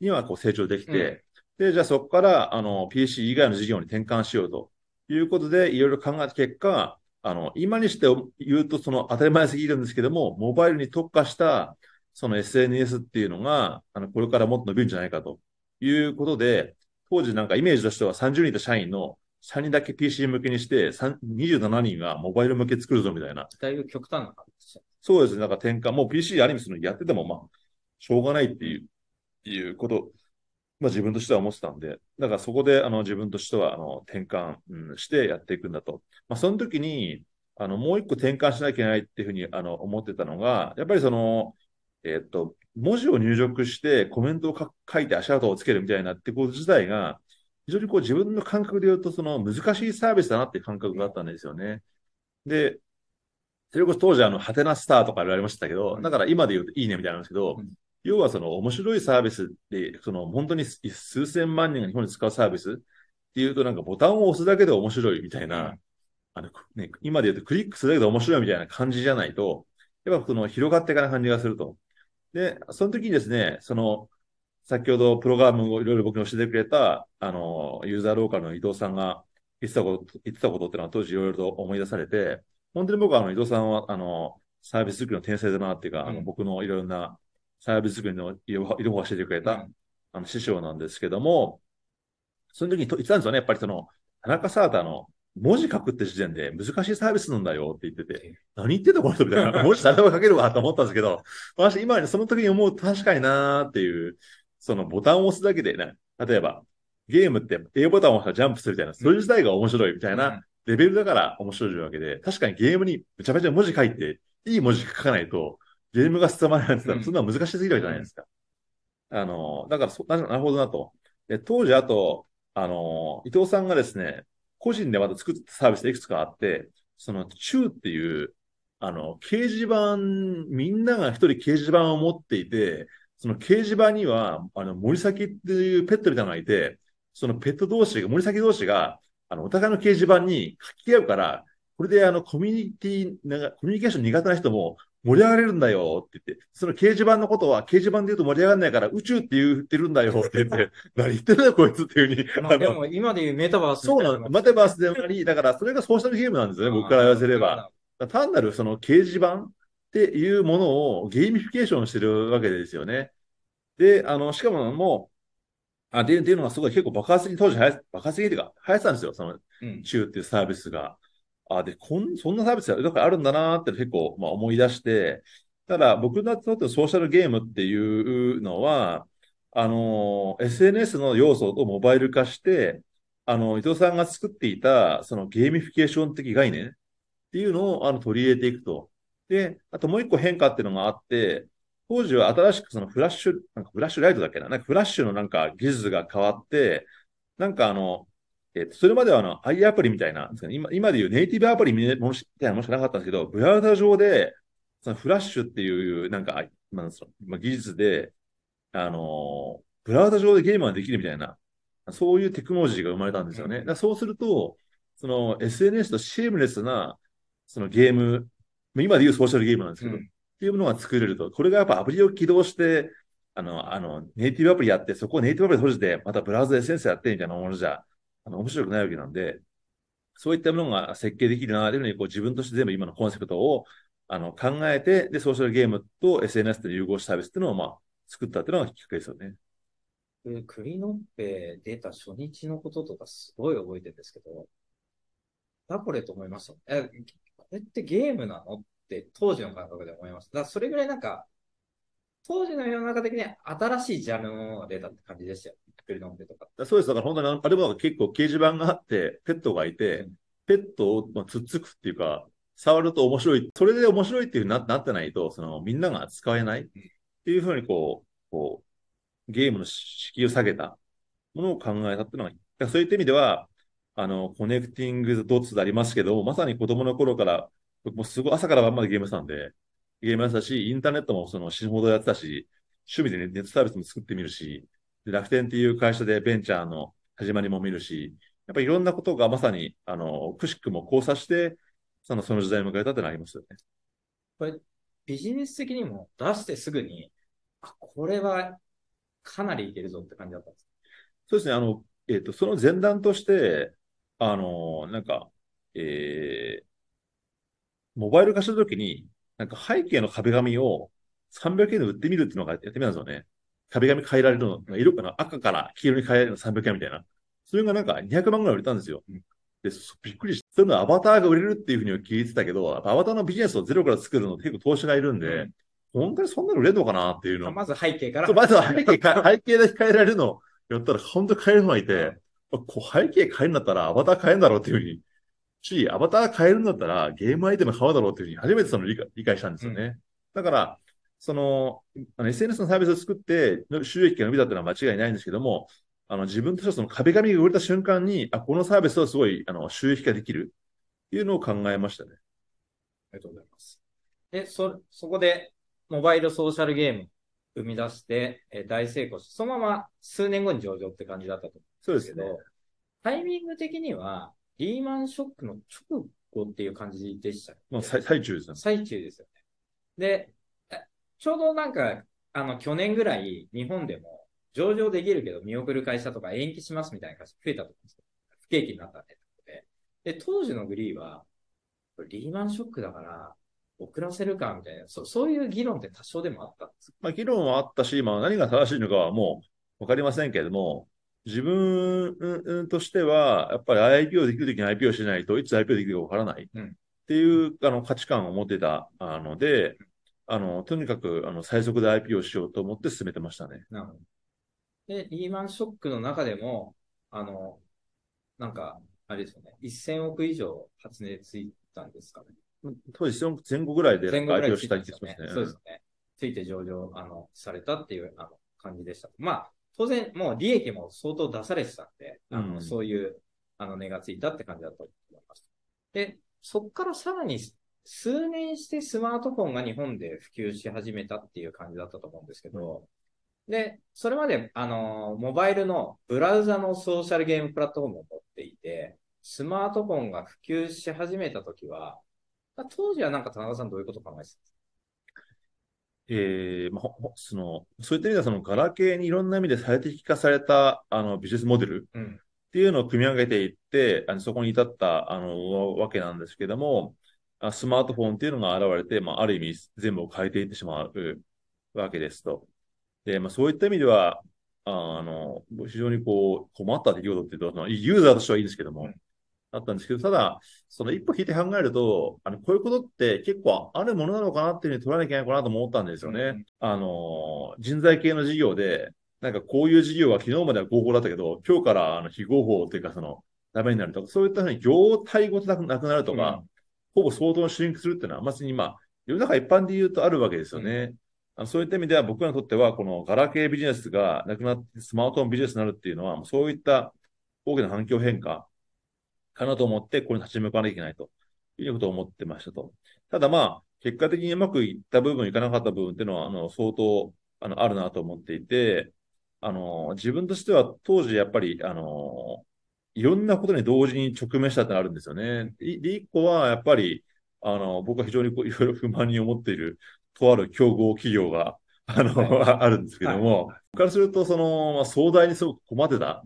にはこう成長できて、で、じゃあそこから、あの、PC 以外の事業に転換しようということで、いろいろ考えた結果、あの、今にして言うとその当たり前すぎるんですけども、モバイルに特化した、その SNS っていうのが、あの、これからもっと伸びるんじゃないかということで、当時なんかイメージとしては30人いた社員の3人だけ PC 向けにして、3 27人がモバイル向け作るぞみたいな。だいぶ極端な感じでした。そうですね。なんか転換、もう PC ある意味そのやっててもまあ、しょうがないっていう、いうこと、まあ自分としては思ってたんで、だからそこであの自分としてはあの転換、うん、してやっていくんだと。まあその時に、あのもう一個転換しなきゃいけないっていうふうにあの思ってたのが、やっぱりその、えっと、文字を入力してコメントを書書いて足跡をつけるみたいなってこと自体が、非常にこう自分の感覚で言うとその難しいサービスだなっていう感覚があったんですよね。で、それこそ当時あの、ハテナスターとか言われましたけど、うんだから今で言うといいねみたいなんですけど、うん要はその面白いサービスで、その本当に数千万人が日本に使うサービスっていうとなんかボタンを押すだけで面白いみたいな、うんあの、ね、今で言うとクリックするだけで面白いみたいな感じじゃないと、やっぱその広がっていかない感じがすると。で、その時にですね、その、先ほどプログラムをいろいろ僕に教えてくれた、あの、ユーザーローカルの伊藤さんが言ってたこと、言ってたことっていうのは当時いろいろと思い出されて、本当に僕はあの、伊藤さんは、あの、サービス作りの天才だなっていうか、あの、うん僕のいろんなサービス作りのいろいろ教えてくれた、うんあの、師匠なんですけども、その時にと言ってたんですよね。やっぱりその、田中サーターの文字書くって時点で難しいサービスなんだよって言ってて、何言ってんのこの人みたいな。文字誰でも書けるわと思ったんですけど、私今ねその時に思うと確かになーっていう、そのボタンを押すだけでね、例えば、ゲームって A ボタンを押したらジャンプするみたいな、それ自体が面白いみたいなレベルだから面白いわけで、確かにゲームにめちゃめちゃ文字書いて、いい文字書かないと、ゲームが進まないなんて言ったら、うんそんなの難しすぎるわけじゃないですか。あの、だからそ、ななるほどなと。で、当時あと、あの、伊藤さんがですね、個人でまた作ったサービスでいくつかあって、その、チューっていう、あの、掲示板、みんなが一人掲示板を持っていて、その掲示板には、あの、森崎っていうペットみたいなのがいて、そのペット同士が、森崎同士が、あの、お互いの掲示板に書き合うから、これであの、コミュニティ、なんか、コミュニケーション苦手な人も盛り上がれるんだよって言って、その掲示板のことは掲示板で言うと盛り上がらないから宇宙って言ってるんだよって言って、何言ってるんだよこいつっていうふうに。まあでも今でいうメタバースそうなの。メタバースでもあり、だからそれがソーシャルゲームなんですよね、僕から言わせれば。。単なるその掲示板っていうものをゲーミフィケーションしてるわけですよね。で、あの、しかももう、あ、で、っていうのがすごい結構爆発的に当時流行爆発的っていうか、流行ってたんですよ、その、うん。チューっていうサービスが。あ、で、こん、そんなサービスがだかあるんだなって結構、まあ思い出して、ただ僕にとってのソーシャルゲームっていうのは、あの、SNS の要素をモバイル化して、あの、伊藤さんが作っていた、そのゲーミフィケーション的概念っていうのをあの取り入れていくと。で、あともう一個変化っていうのがあって、当時は新しくその Flash、なんか Flash Lite だっけな、なんかフラッシュのなんか技術が変わって、なんかあの、えっと、それまではあの、i アプリみたいな、今、今でいうネイティブアプリみたいなものしかなかったんですけど、ブラウザ上で、そのフラッシュっていう、なんか、なんですまあ、技術で、あの、ブラウザ上でゲームができるみたいな、そういうテクノロジーが生まれたんですよね。だそうすると、その SNS とシームレスな、そのゲーム、今でいうソーシャルゲームなんですけど、うん、っていうものが作れると、これがやっぱアプリを起動して、あの、あの、ネイティブアプリやって、そこをネイティブアプリ閉じて、またブラウザで SNS やってみたいなものじゃ、あの、面白くないわけなんで、そういったものが設計できるな、というふうに、こう自分として全部今のコンセプトを、あの、考えて、で、ソーシャルゲームと SNS で融合したサービスっていうのを、まあ、作ったっていうのがきっかけですよね。クリノッペ出た初日のこととかすごい覚えてるんですけど、だこれと思いました。え、これってゲームなの？って当時の感覚で思いました。だそれぐらいなんか、当時の世の中的に新しいジャンルのものが出たって感じでしたよ。クリノッペとか。そうです。だから本当にあれも結構掲示板があって、ペットがいて、うん、ペットを、まあ、つっつくっていうか、触ると面白い。それで面白いっていうななってないと、そのみんなが使えないっていうふうにこう、こう、ゲームの敷居を下げたものを考えたっていうのが、そういった意味では、あの、コネクティングドッツでありますけど、まさに子供の頃から、もうすごい朝から晩までゲームしたんで、ゲームやってたし、インターネットもその死ぬほどやってたし、趣味で、ね、ネットサービスも作ってみるし、楽天っていう会社でベンチャーの始まりも見るし、やっぱりいろんなことがまさに、あの、くしくも交差して、その、その時代を迎えたってのありますよね。これ、ビジネス的にも出してすぐに、あ、これはかなりいけるぞって感じだったんですそうですね。あの、えっ、ー、と、その前段として、あの、なんか、えー、モバイル化したときに、なんか背景の壁紙を300円で売ってみるっていうのがやってみたんですよね。壁紙変えられるの、色かな赤から黄色に変えられるの300円みたいな。それがなんか200万ぐらい売れたんですよ。で、びっくりして、そういうのアバターが売れるっていうふうには聞いてたけど、アバターのビジネスをゼロから作るの結構投資がいるんで、うん本当にそんなの売れるのかなっていうの。まず背景から。まずは背景か、背景で変えられるのやったら本当に変えるのがいて、こう背景変えるんだったらアバター変えるんだろうっていうふうに、し、アバター変えるんだったらゲームアイテム買うだろうっていうふうに初めてその理解理解したんですよね。うん、だから、その、あの SNS のサービスを作って収益が伸びたっていうのは間違いないんですけども、あの自分としてはその壁紙が売れた瞬間に、あ、このサービスはすごいあの収益化できるっていうのを考えましたね。ありがとうございます。で、そ、そこでモバイルソーシャルゲーム生み出して、えー、大成功して、そのまま数年後に上場って感じだったと思うんですけど、ね、タイミング的には、リーマンショックの直後っていう感じでした、まあ、最中ですね。最中ですよね。で、ちょうどなんか、あの、去年ぐらい日本でも上場できるけど見送る会社とか延期しますみたいな会社増えたと思うんですよ。不景気になったんで。で、当時のグリーは、リーマンショックだから、遅らせるかみたいな、そそういう議論って多少でもあったんですまあ、議論はあったし、まあ、何が正しいのかはもうわかりませんけれども、自分としては、やっぱり IPO できるときに IPO しないといつ IPO できるかわからないっていう、あの価値観を持ってたので、あの、とにかくあの最速で IPO しようと思って進めてましたね。なるほど。で、リーマンショックの中でも、あの、なんか、あれですよね、1000億以上発熱ついたんですかね。当時前後ぐらいで前後ぐらいした気がしますね。そうですね。ついて上場、あの、されたっていう、あの、感じでした。まあ、当然、もう利益も相当出されてたんで、あの、うん、そういう、あの、値がついたって感じだと思います。で、そこからさらに数年してスマートフォンが日本で普及し始めたっていう感じだったと思うんですけど、うん、で、それまで、あの、モバイルのブラウザのソーシャルゲームプラットフォームを持っていて、スマートフォンが普及し始めたときは、当時はなんか田中さんどういうこと考えてたんですか？えー、まあ、その、そういった意味では、その、ガラケーにいろんな意味で最適化された、あの、ビジネスモデルっていうのを組み上げていって、あのそこに至った、あの、わけなんですけども、スマートフォンっていうのが現れて、まあ、ある意味全部を変えていってしまうわけですと。で、まあ、そういった意味では、あの、非常にこう、困った出来事っていうと、ユーザーとしてはいいんですけども、あったんですけど、ただ、その一歩引いて考えると、あの、こういうことって結構あるものなのかなっていうふうに取らなきゃいけないかなと思ったんですよね。うん、あの、人材系の事業で、なんかこういう事業は昨日までは合法だったけど、今日からあの非合法というかその、ダメになるとか、そういったふうに業態ごとなくなくなるとか、うん、ほぼ相当のシンクするっていうのは、まずにまあ、世の中一般で言うとあるわけですよね。うんあのそういった意味では僕らにとっては、このガラケービジネスがなくなってスマートフォンビジネスになるっていうのは、そういった大きな環境変化かなと思って、これに立ち向かわなきゃいけないということを思ってましたと。ただまあ、結果的にうまくいった部分、いかなかった部分っていうのは、あの、相当、あの、あるなと思っていて、あの、自分としては当時やっぱり、あの、いろんなことに同時に直面したってのあるんですよね。で、一個はやっぱり、あの、僕は非常にこういろいろ不満に思っている、とある競合企業が、あの、はい、あるんですけども、はい、からすると、その、まあ、壮大にすごく困ってた。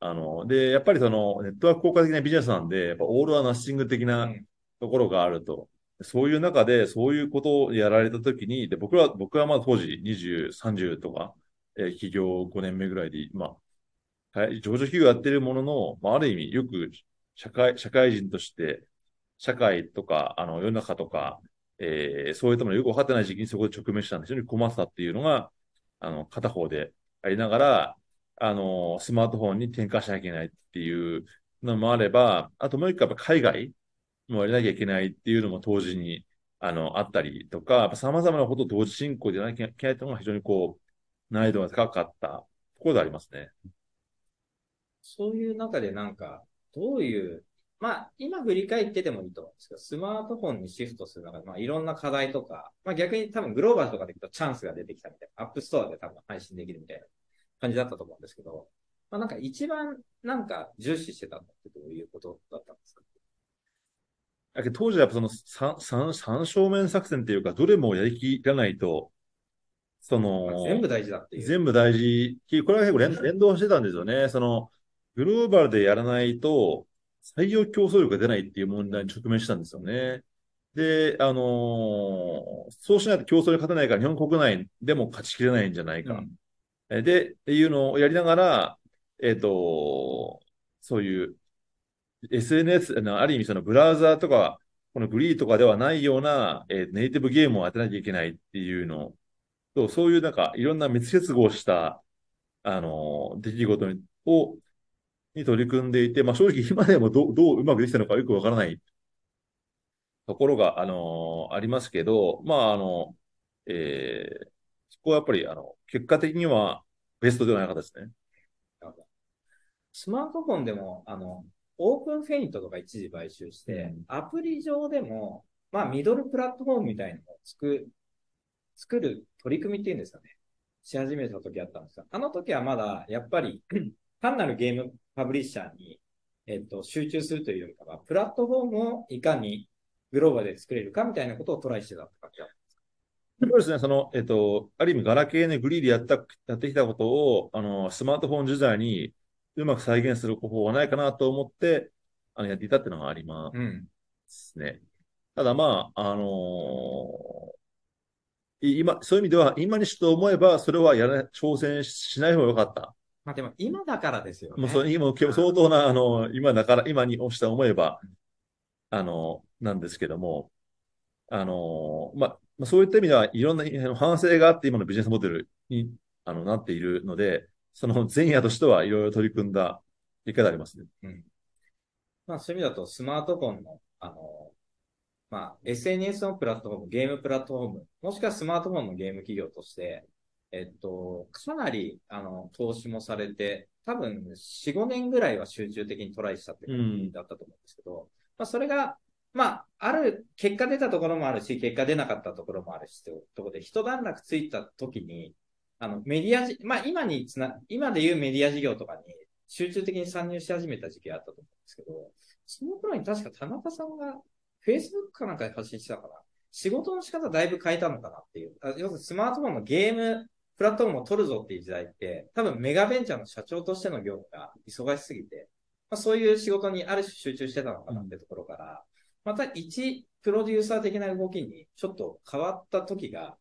あの、で、やっぱりその、ネットワーク効果的なビジネスなんで、やっぱオールはナッシング的なところがあると。そういう中で、そういうことをやられたときに、で、僕は、僕はまあ当時20、30とか、えー、企業5年目ぐらいで、まあ、はい、上場企業やってるものの、まあ、ある意味、よく社会、社会人として、社会とか、あの、世の中とか、えー、そういったものよく分かってない時期にそこで直面したんで、非常に困ったっていうのが、あの、片方でありながら、あの、スマートフォンに転換しなきゃいけないっていうのもあれば、あともう一個やっぱ海外もやらなきゃいけないっていうのも同時に、あの、あったりとか、様々なことを同時進行でやらなきゃいけないというのが非常にこう、難易度が高かったところでありますね。そういう中でなんか、どういう、まあ、今振り返っててもいいと思うんですけど、スマートフォンにシフトする中で、まあ、いろんな課題とか、まあ逆に多分グローバルとかでいくとチャンスが出てきたみたいな、 App Store で多分配信できるみたいな感じだったと思うんですけど、まあなんか一番なんか重視してたのってどういうことだったんですか？当時はやっぱその三三三正面作戦っていうか、どれもやりきらないと、その、全部大事だっていう。全部大事。これは結構連連動してたんですよね。その、グローバルでやらないと、採用競争力が出ないっていう問題に直面したんですよね。で、あのー、そうしないと競争に勝てないから、日本国内でも勝ちきれないんじゃないか。うん、で、っていうのをやりながら、えっ、ー、と、そういう SNS、ある意味そのブラウザーとか、このグリーとかではないような、えー、ネイティブゲームを当てなきゃいけないっていうのと、そういうなんかいろんな密接合した、あのー、出来事にをに取り組んでいて、まあ正直今でもどどううまくできたのかよくわからない。ところが、あのー、ありますけど、まああの、えー、こはやっぱり、あの、結果的にはベストではなかったですね。スマートフォンでも、あの、オープンフェイントとか一時買収して、うん、アプリ上でも、まあ、ミドルプラットフォームみたいなのを作作る取り組みっていうんですかね。し始めた時あったんですよ。あの時はまだ、やっぱり、単なるゲームパブリッシャーに、えっと、集中するというよりかは、プラットフォームをいかにグローバルで作れるかみたいなことをトライしてたって感じだったそうですね。その、えっと、ある意味、ガラケーでグリーでやった、やってきたことを、あの、スマートフォン時代にうまく再現する方法はないかなと思って、あの、やっていたっていうのがありますね。うん、ただまあ、あのー、今、そういう意味では、今にして思えば、それはやら挑戦しない方がよかった。まあでも、今だからですよね。もうそ今、相当な、あの、今だから、今に押した思えば、あの、なんですけども、あの、まあ、そういった意味では、いろんな反省があって、今のビジネスモデルにあのなっているので、その前夜としてはいろいろ取り組んだ結果でありますね。うん。まあそういう意味だとスマートフォンの、あの、まあ SNS のプラットフォーム、ゲームプラットフォーム、もしくはスマートフォンのゲーム企業として、えっと、かなり、あの、投資もされて、多分4、5年ぐらいは集中的にトライしたって感じだったと思うんですけど、うん、まあそれが、まあ、ある、結果出たところもあるし、結果出なかったところもあるし、というところで、一段落ついた時に、あの、メディアじ、まあ今につな、今で言うメディア事業とかに集中的に参入し始めた時期があったと思うんですけど、その頃に確か田中さんが Facebook かなんかで発信してたから、仕事の仕方だいぶ変えたのかなっていう。要するにスマートフォンのゲームプラットフォームを取るぞっていう時代って、多分メガベンチャーの社長としての業務が忙しすぎて、まあ、そういう仕事にある種集中してたのかなってところから、また一プロデューサー的な動きにちょっと変わった時が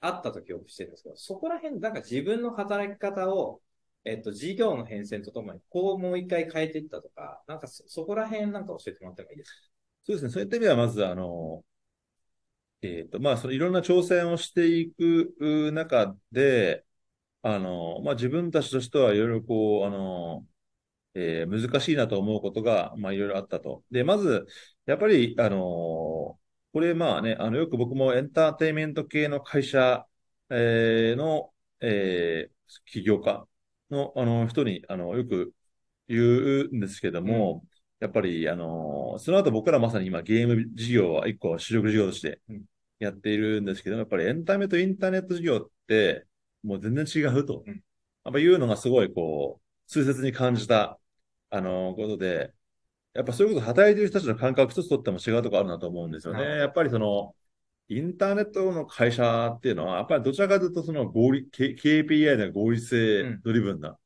あったと記憶してるんですけど、そこら辺、なんか自分の働き方を、えっと、事業の変遷とともに、こうもう一回変えていったとか、なんかそ、そこら辺なんか教えてもらってもいいですか？そうですね。そういった意味では、まず、あの、えっ、ー、と、まあ、そのいろんな挑戦をしていく中で、あの、まあ、自分たちとしてはいろいろこう、あの、えー、難しいなと思うことが、まあ、いろいろあったと。で、まず、やっぱり、あの、これ、まあね、あの、よく僕もエンターテイメント系の会社、えー、の、えー、起業家の、あの、人に、あの、よく、言うんですけども、やっぱり、あの、その後僕らまさに今ゲーム事業は一個主力事業としてうんやっているんですけど、やっぱりエンタメとインターネット事業ってもう全然違うと。うんやっぱいうのがすごいこう、痛切に感じた、あの、ことで、やっぱそういうこと働いている人たちの感覚一つとっても違うところあるなと思うんですよね。はいやっぱりその、インターネットの会社っていうのは、やっぱりどちらかというとその合理、K- KPI の合理性ドリブンな、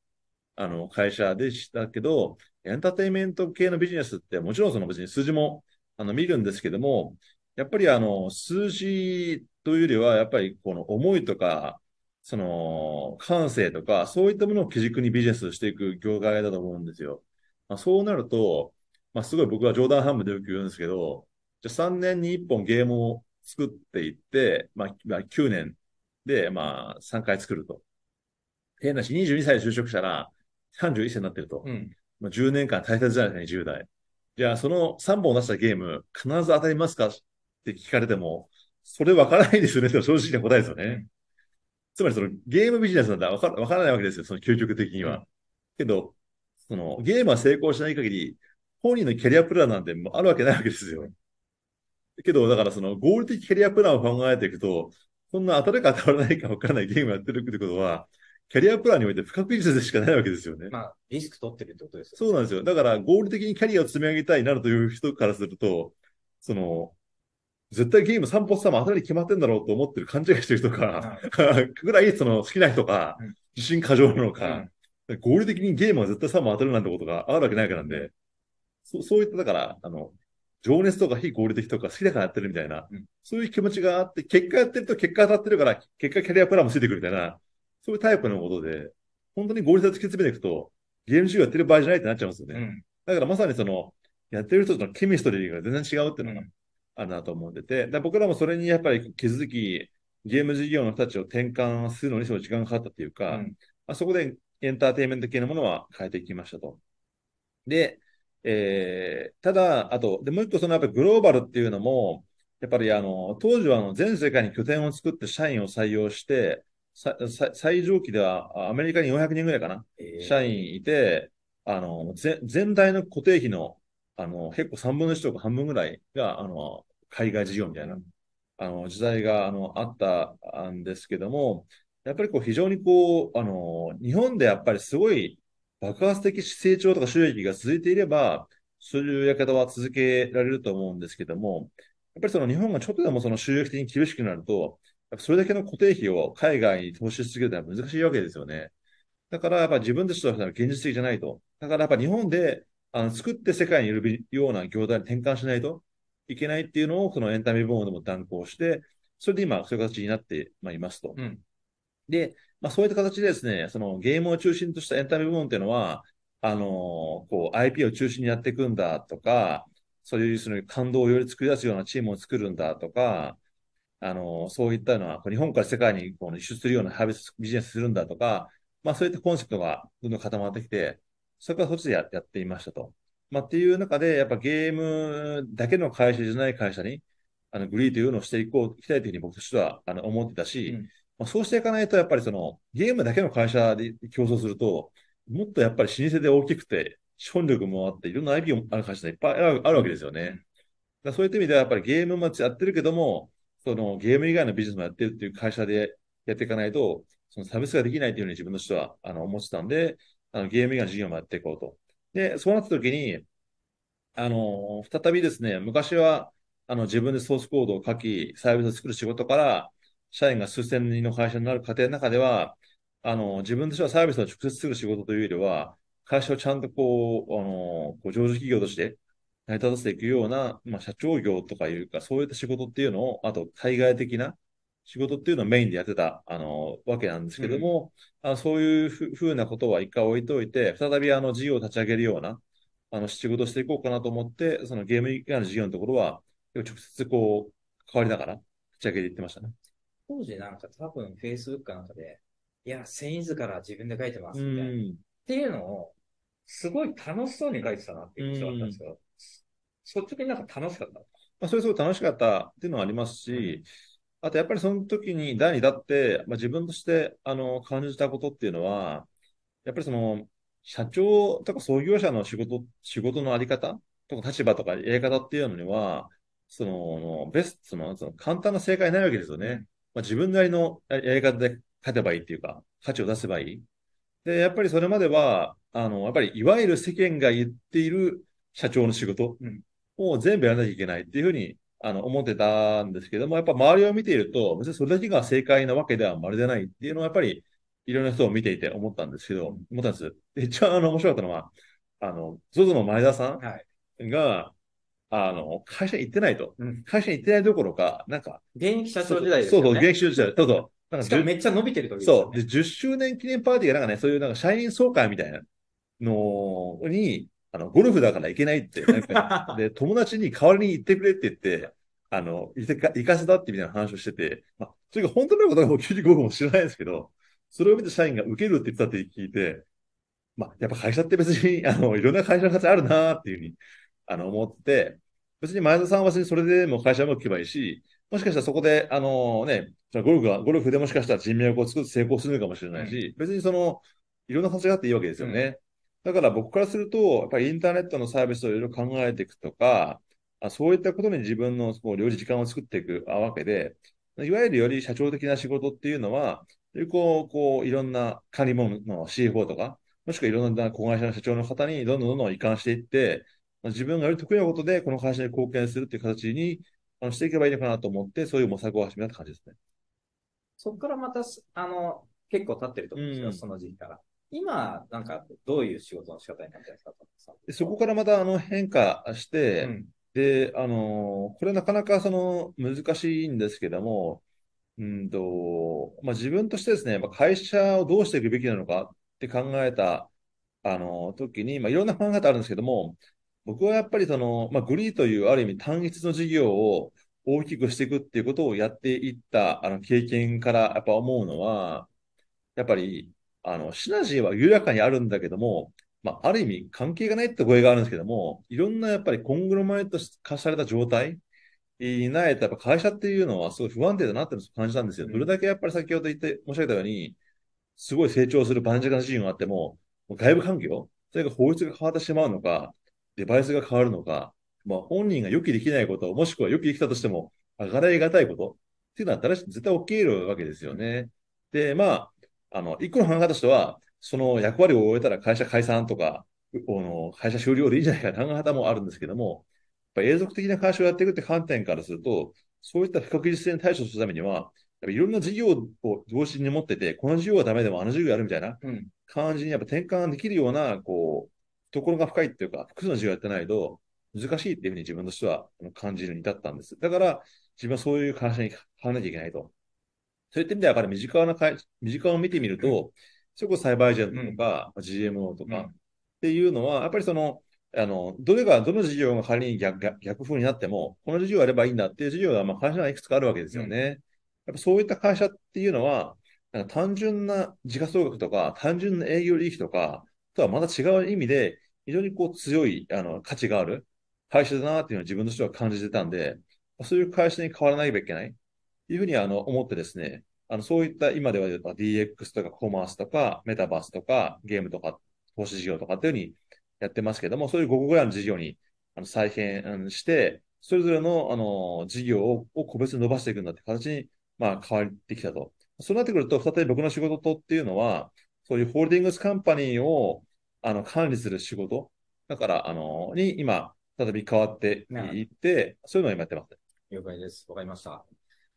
あの、会社でしたけど、エンターテインメント系のビジネスってもちろんその別に数字もあの見るんですけども、やっぱりあの、数字というよりは、やっぱりこの思いとか、その、感性とか、そういったものを基軸にビジネスをしていく業界だと思うんですよ。まあ、そうなると、まあ、すごい僕は冗談半分でよく言うんですけど、じゃあ3年に1本ゲームを作っていって、まあ、まあ、9年で、まあ、3回作ると。変なし、22歳で就職したら、31歳になってると。うん。まあ、10年間大切じゃないですかね、10代。じゃあ、その3本出したゲーム、必ず当たりますか？って聞かれても、それ分からないですよね、正直な答えですよね。うんつまり、そのゲームビジネスなんだ分から分からないわけですよ、その究極的には。うんけど、そのゲームは成功しない限り、本人のキャリアプランなんてもうあるわけないわけですよ。けど、だからその合理的キャリアプランを考えていくと、そんな当たるか当たらないか分からないゲームやってるってことは、キャリアプランにおいて不確実でしかないわけですよね。まあ、リスク取ってるってことですよ。そうなんですよ。だから合理的にキャリアを積み上げたいなるという人からすると、その、絶対ゲーム3歩3も当たりに決まってんだろうと思ってる勘違いしてる人か、ぐらいその好きな人かうん、自信過剰なのうかん、合理的にゲームは絶対3本当たるなんてことがあるわけないからなんで、そそういった、だから、あの、情熱とか非合理的とか好きだからやってるみたいな、うんそういう気持ちがあって、結果やってると結果当たってるから、結果キャリアプランもついてくるみたいな、そういうタイプのことで、本当に合理性を突き詰めていくと、ゲーム事業やってる場合じゃないってなっちゃうんですよね。うん。だからまさにその、やってる人とのケミストリーが全然違うっていうのがうんあるなと思ってて、で僕らもそれにやっぱり気づき、ゲーム事業の人たちを転換するのにすごい時間がかかったっていうか、うんまあ、そこでエンターテインメント系のものは変えていきましたと。で、えー、ただ、あと、で、もう一個そのやっぱりグローバルっていうのも、やっぱりあの、当時はあの全世界に拠点を作って社員を採用して、最上期ではあアメリカに400人ぐらいかな。えー社員いて、あの、ぜ全体の固定費の、あの、結構3分の1とか半分ぐらいが、あの、海外事業みたいな、あの、時代が、あの、あったんですけども、やっぱりこう、非常にこう、あの、日本でやっぱりすごい爆発的成長とか収益が続いていれば、そういうやり方は続けられると思うんですけども、やっぱりその日本がちょっとでもその収益的に厳しくなると、やっぱそれだけの固定費を海外に投資し続けるのは難しいわけですよね。だからやっぱ自分たちとしては現実的じゃないと。だからやっぱ日本であの作って世界にいるような業態に転換しないといけないっていうのを、そのエンタメ部門でも断行して、それで今そういう形になってまいますと。うん。で、まあそういった形でですね、そのゲームを中心としたエンタメ部門っていうのは、あのこう IP を中心にやっていくんだとか、そういうその感動をより作り出すようなチームを作るんだとか、あのそういったのは、こう日本から世界にこう輸出するようなサービスビジネスするんだとか、まあそういったコンセプトがどんどん固まってきて、それからそっちでややっていましたと。まあっていう中で、やっぱゲームだけの会社じゃない会社に、あの、グリーというのをしていこう、いきたいというふうに僕としては、あの、思ってたし、うんまあ、そうしていかないと、やっぱりその、ゲームだけの会社で競争すると、もっとやっぱり老舗で大きくて、資本力もあって、いろんな IP もある会社がいっぱいあるわけですよね。だそういった意味では、やっぱりゲームもやってるけども、そのゲーム以外のビジネスもやってるっていう会社でやっていかないと、そのサービスができないというふうに自分としては、あの、思ってたんで、あの、ゲーム以外の事業もやっていこうと。で、そうなった時に、あの、再びですね、昔は、あの、自分でソースコードを書き、サービスを作る仕事から、社員が数千人の会社になる過程の中では、あの、自分としてはサービスを直接作る仕事というよりは、会社をちゃんとこう、あの、こう上場企業として成り立たせていくような、まあ、社長業とかいうか、そういった仕事っていうのを、あと、対外的な仕事っていうのをメインでやってた、あの、わけなんですけども、あのそういうふふうなことは一回置いといて、再びあの、事業を立ち上げるような、あの、仕事をしていこうかなと思って、そのゲーム以外の事業のところは、直接こう、関わりながら、立ち上げていってましたね。当時なんか多分 Facebook かなんかで、いや、繊維図から自分で書いてますみたいな。っん。ていうのを、すごい楽しそうに書いてたなっていう印象だったんですけど、率直になんか楽しかった？まあ、それすごい楽しかったっていうのはありますし、あとやっぱりその時に第に立って、まあ、自分としてあの感じたことっていうのは、やっぱりその社長とか創業者の仕事、仕事のあり方とか立場とかやり方っていうのには、その、ベスト、その、その簡単な正解ないわけですよね。まあ、自分なりのやり方で勝てばいいっていうか、価値を出せばいい。で、やっぱりそれまでは、あの、やっぱりいわゆる世間が言っている社長の仕事を全部やらなきゃいけないっていうふうに、あの、思ってたんですけども、やっぱ周りを見ていると、別にそれだけが正解なわけではまるでないっていうのは、やっぱりいろんな人を見ていて思ったんですけど、思ったんです。で、一番あの面白かったのは、あの、ZOZO の前田さんが、はいあの、会社行ってないと。うん、会社行ってないどころか、なんか。現役社長時代ですよね。そうそう、現役社長時代。そうそう。なんかしかもめっちゃ伸びてる時ね、そう。で、10周年記念パーティーがなんかね、そういうなんか社員総会みたいなのに、あの、ゴルフだから行けないって、で、友達に代わりに行ってくれって言って、あの、行かせたってみたいな話をしてて、まあ、それが本当のことはもう95分も知らないですけど、それを見て社員が受けるって言ったって聞いて、まあ、やっぱ会社って別に、あの、いろんな会社の形あるなっていうふうに、あの、思って、別に前田さんは別にそれでも会社も行けばいいし、もしかしたらそこで、あのね、ゴルフが、ゴルフでもしかしたら人脈を作って成功するかもしれないし、うん、別にその、いろんな形があっていいわけですよね。うん、だから僕からすると、やっぱりインターネットのサービスをいろいろ考えていくとか、あそういったことに自分のこう領事時間を作っていくわけで、いわゆるより社長的な仕事っていうのは、こう、こう、いろんな管理物の CFO とか、もしくはいろんな子会社の社長の方にどんどんどんどん移管していって、自分がより得意なことでこの会社に貢献するっていう形にあのしていけばいいのかなと思って、そういう模索を始めた感じですね。そこからまた、あの、結構経ってると思うんですよ、うん、その時期から。今、なんか、どういう仕事の仕方になってるんですかそこからまたあの変化して、うん、で、あの、これなかなかその難しいんですけども、うんと、まあ、自分としてですね、まあ、会社をどうしていくべきなのかって考えた、あの、時に、まあ、いろんな考え方あるんですけども、僕はやっぱりその、まあ、グリーというある意味単一の事業を大きくしていくっていうことをやっていったあの経験からやっぱ思うのは、やっぱり、あの、シナジーは緩やかにあるんだけども、まあ、ある意味関係がないって声があるんですけども、いろんなやっぱりコングロマイト化された状態にないと、やっぱ会社っていうのはすごい不安定だなって感じたんですよ。どれだけやっぱり先ほど言って申し上げたように、すごい成長するバンジャカな事業があっても、外部環境、それが法律が変わってしまうのか、デバイスが変わるのか、まあ、本人が予期できないこと、もしくは予期できたとしても、上がらいがたいことっていうのは絶対起きるわけですよね。で、まあ、あの、一個の考え方としては、その役割を終えたら会社解散とか、の会社終了でいいんじゃないか考え方もあるんですけども、やっぱ永続的な会社をやっていくって観点からすると、そういった不確実性に対処するためには、いろんな事業を同時に持ってて、この事業はダメでもあの事業やるみたいな感じにやっぱ転換できるような、こう、ところが深いっていうか、複数の授業やってないと難しいっていうふうに自分としては感じるに至ったんです。だから、自分はそういう会社に変わらなきゃいけないと。そういった意味では、やっぱり身近な会、身近を見てみると、それこそサイバーエージェントとか、うん、GMO とかっていうのは、やっぱりその、あの、どれが、どの事業が仮に逆逆風になっても、この事業をやればいいんだっていう事業が、まあ、会社がいくつかあるわけですよね。うん、やっぱそういった会社っていうのは、なんか単純な時価総額とか、単純な営業利益とか、とはまた違う意味で、非常にこう強いあの価値がある会社だなっていうのを自分としては感じてたんで、そういう会社に変わらなきゃいけないというふうにあの思ってですね、あのそういった今では DX とかコマースとかメタバースとかゲームとか投資事業とかっていうふうにやってますけども、そういう5個ぐらいの事業にあの再編して、それぞれのあの事業を個別に伸ばしていくんだって形に、まあ、変わってきたと。そうなってくると、再び僕の仕事とっていうのは、そういうホールディングスカンパニーをあの、管理する仕事、だから、あの、に今、再び変わっていって、そういうのを今やってます。了解です。わかりました。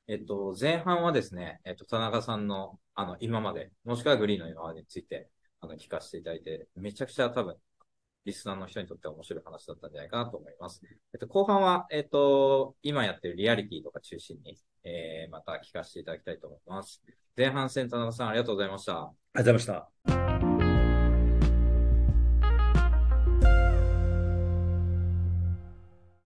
えっと、前半はですね、えっと、田中さんの、あの、今まで、もしくはグリーンの今までについて、あの、聞かせていただいて、めちゃくちゃ多分、リスナーの人にとっては面白い話だったんじゃないかなと思います。えっと、後半は、えっと、今やってるリアリティとか中心に、えー、また聞かせていただきたいと思います。前半戦、田中さんありがとうございました。ありがとうございました。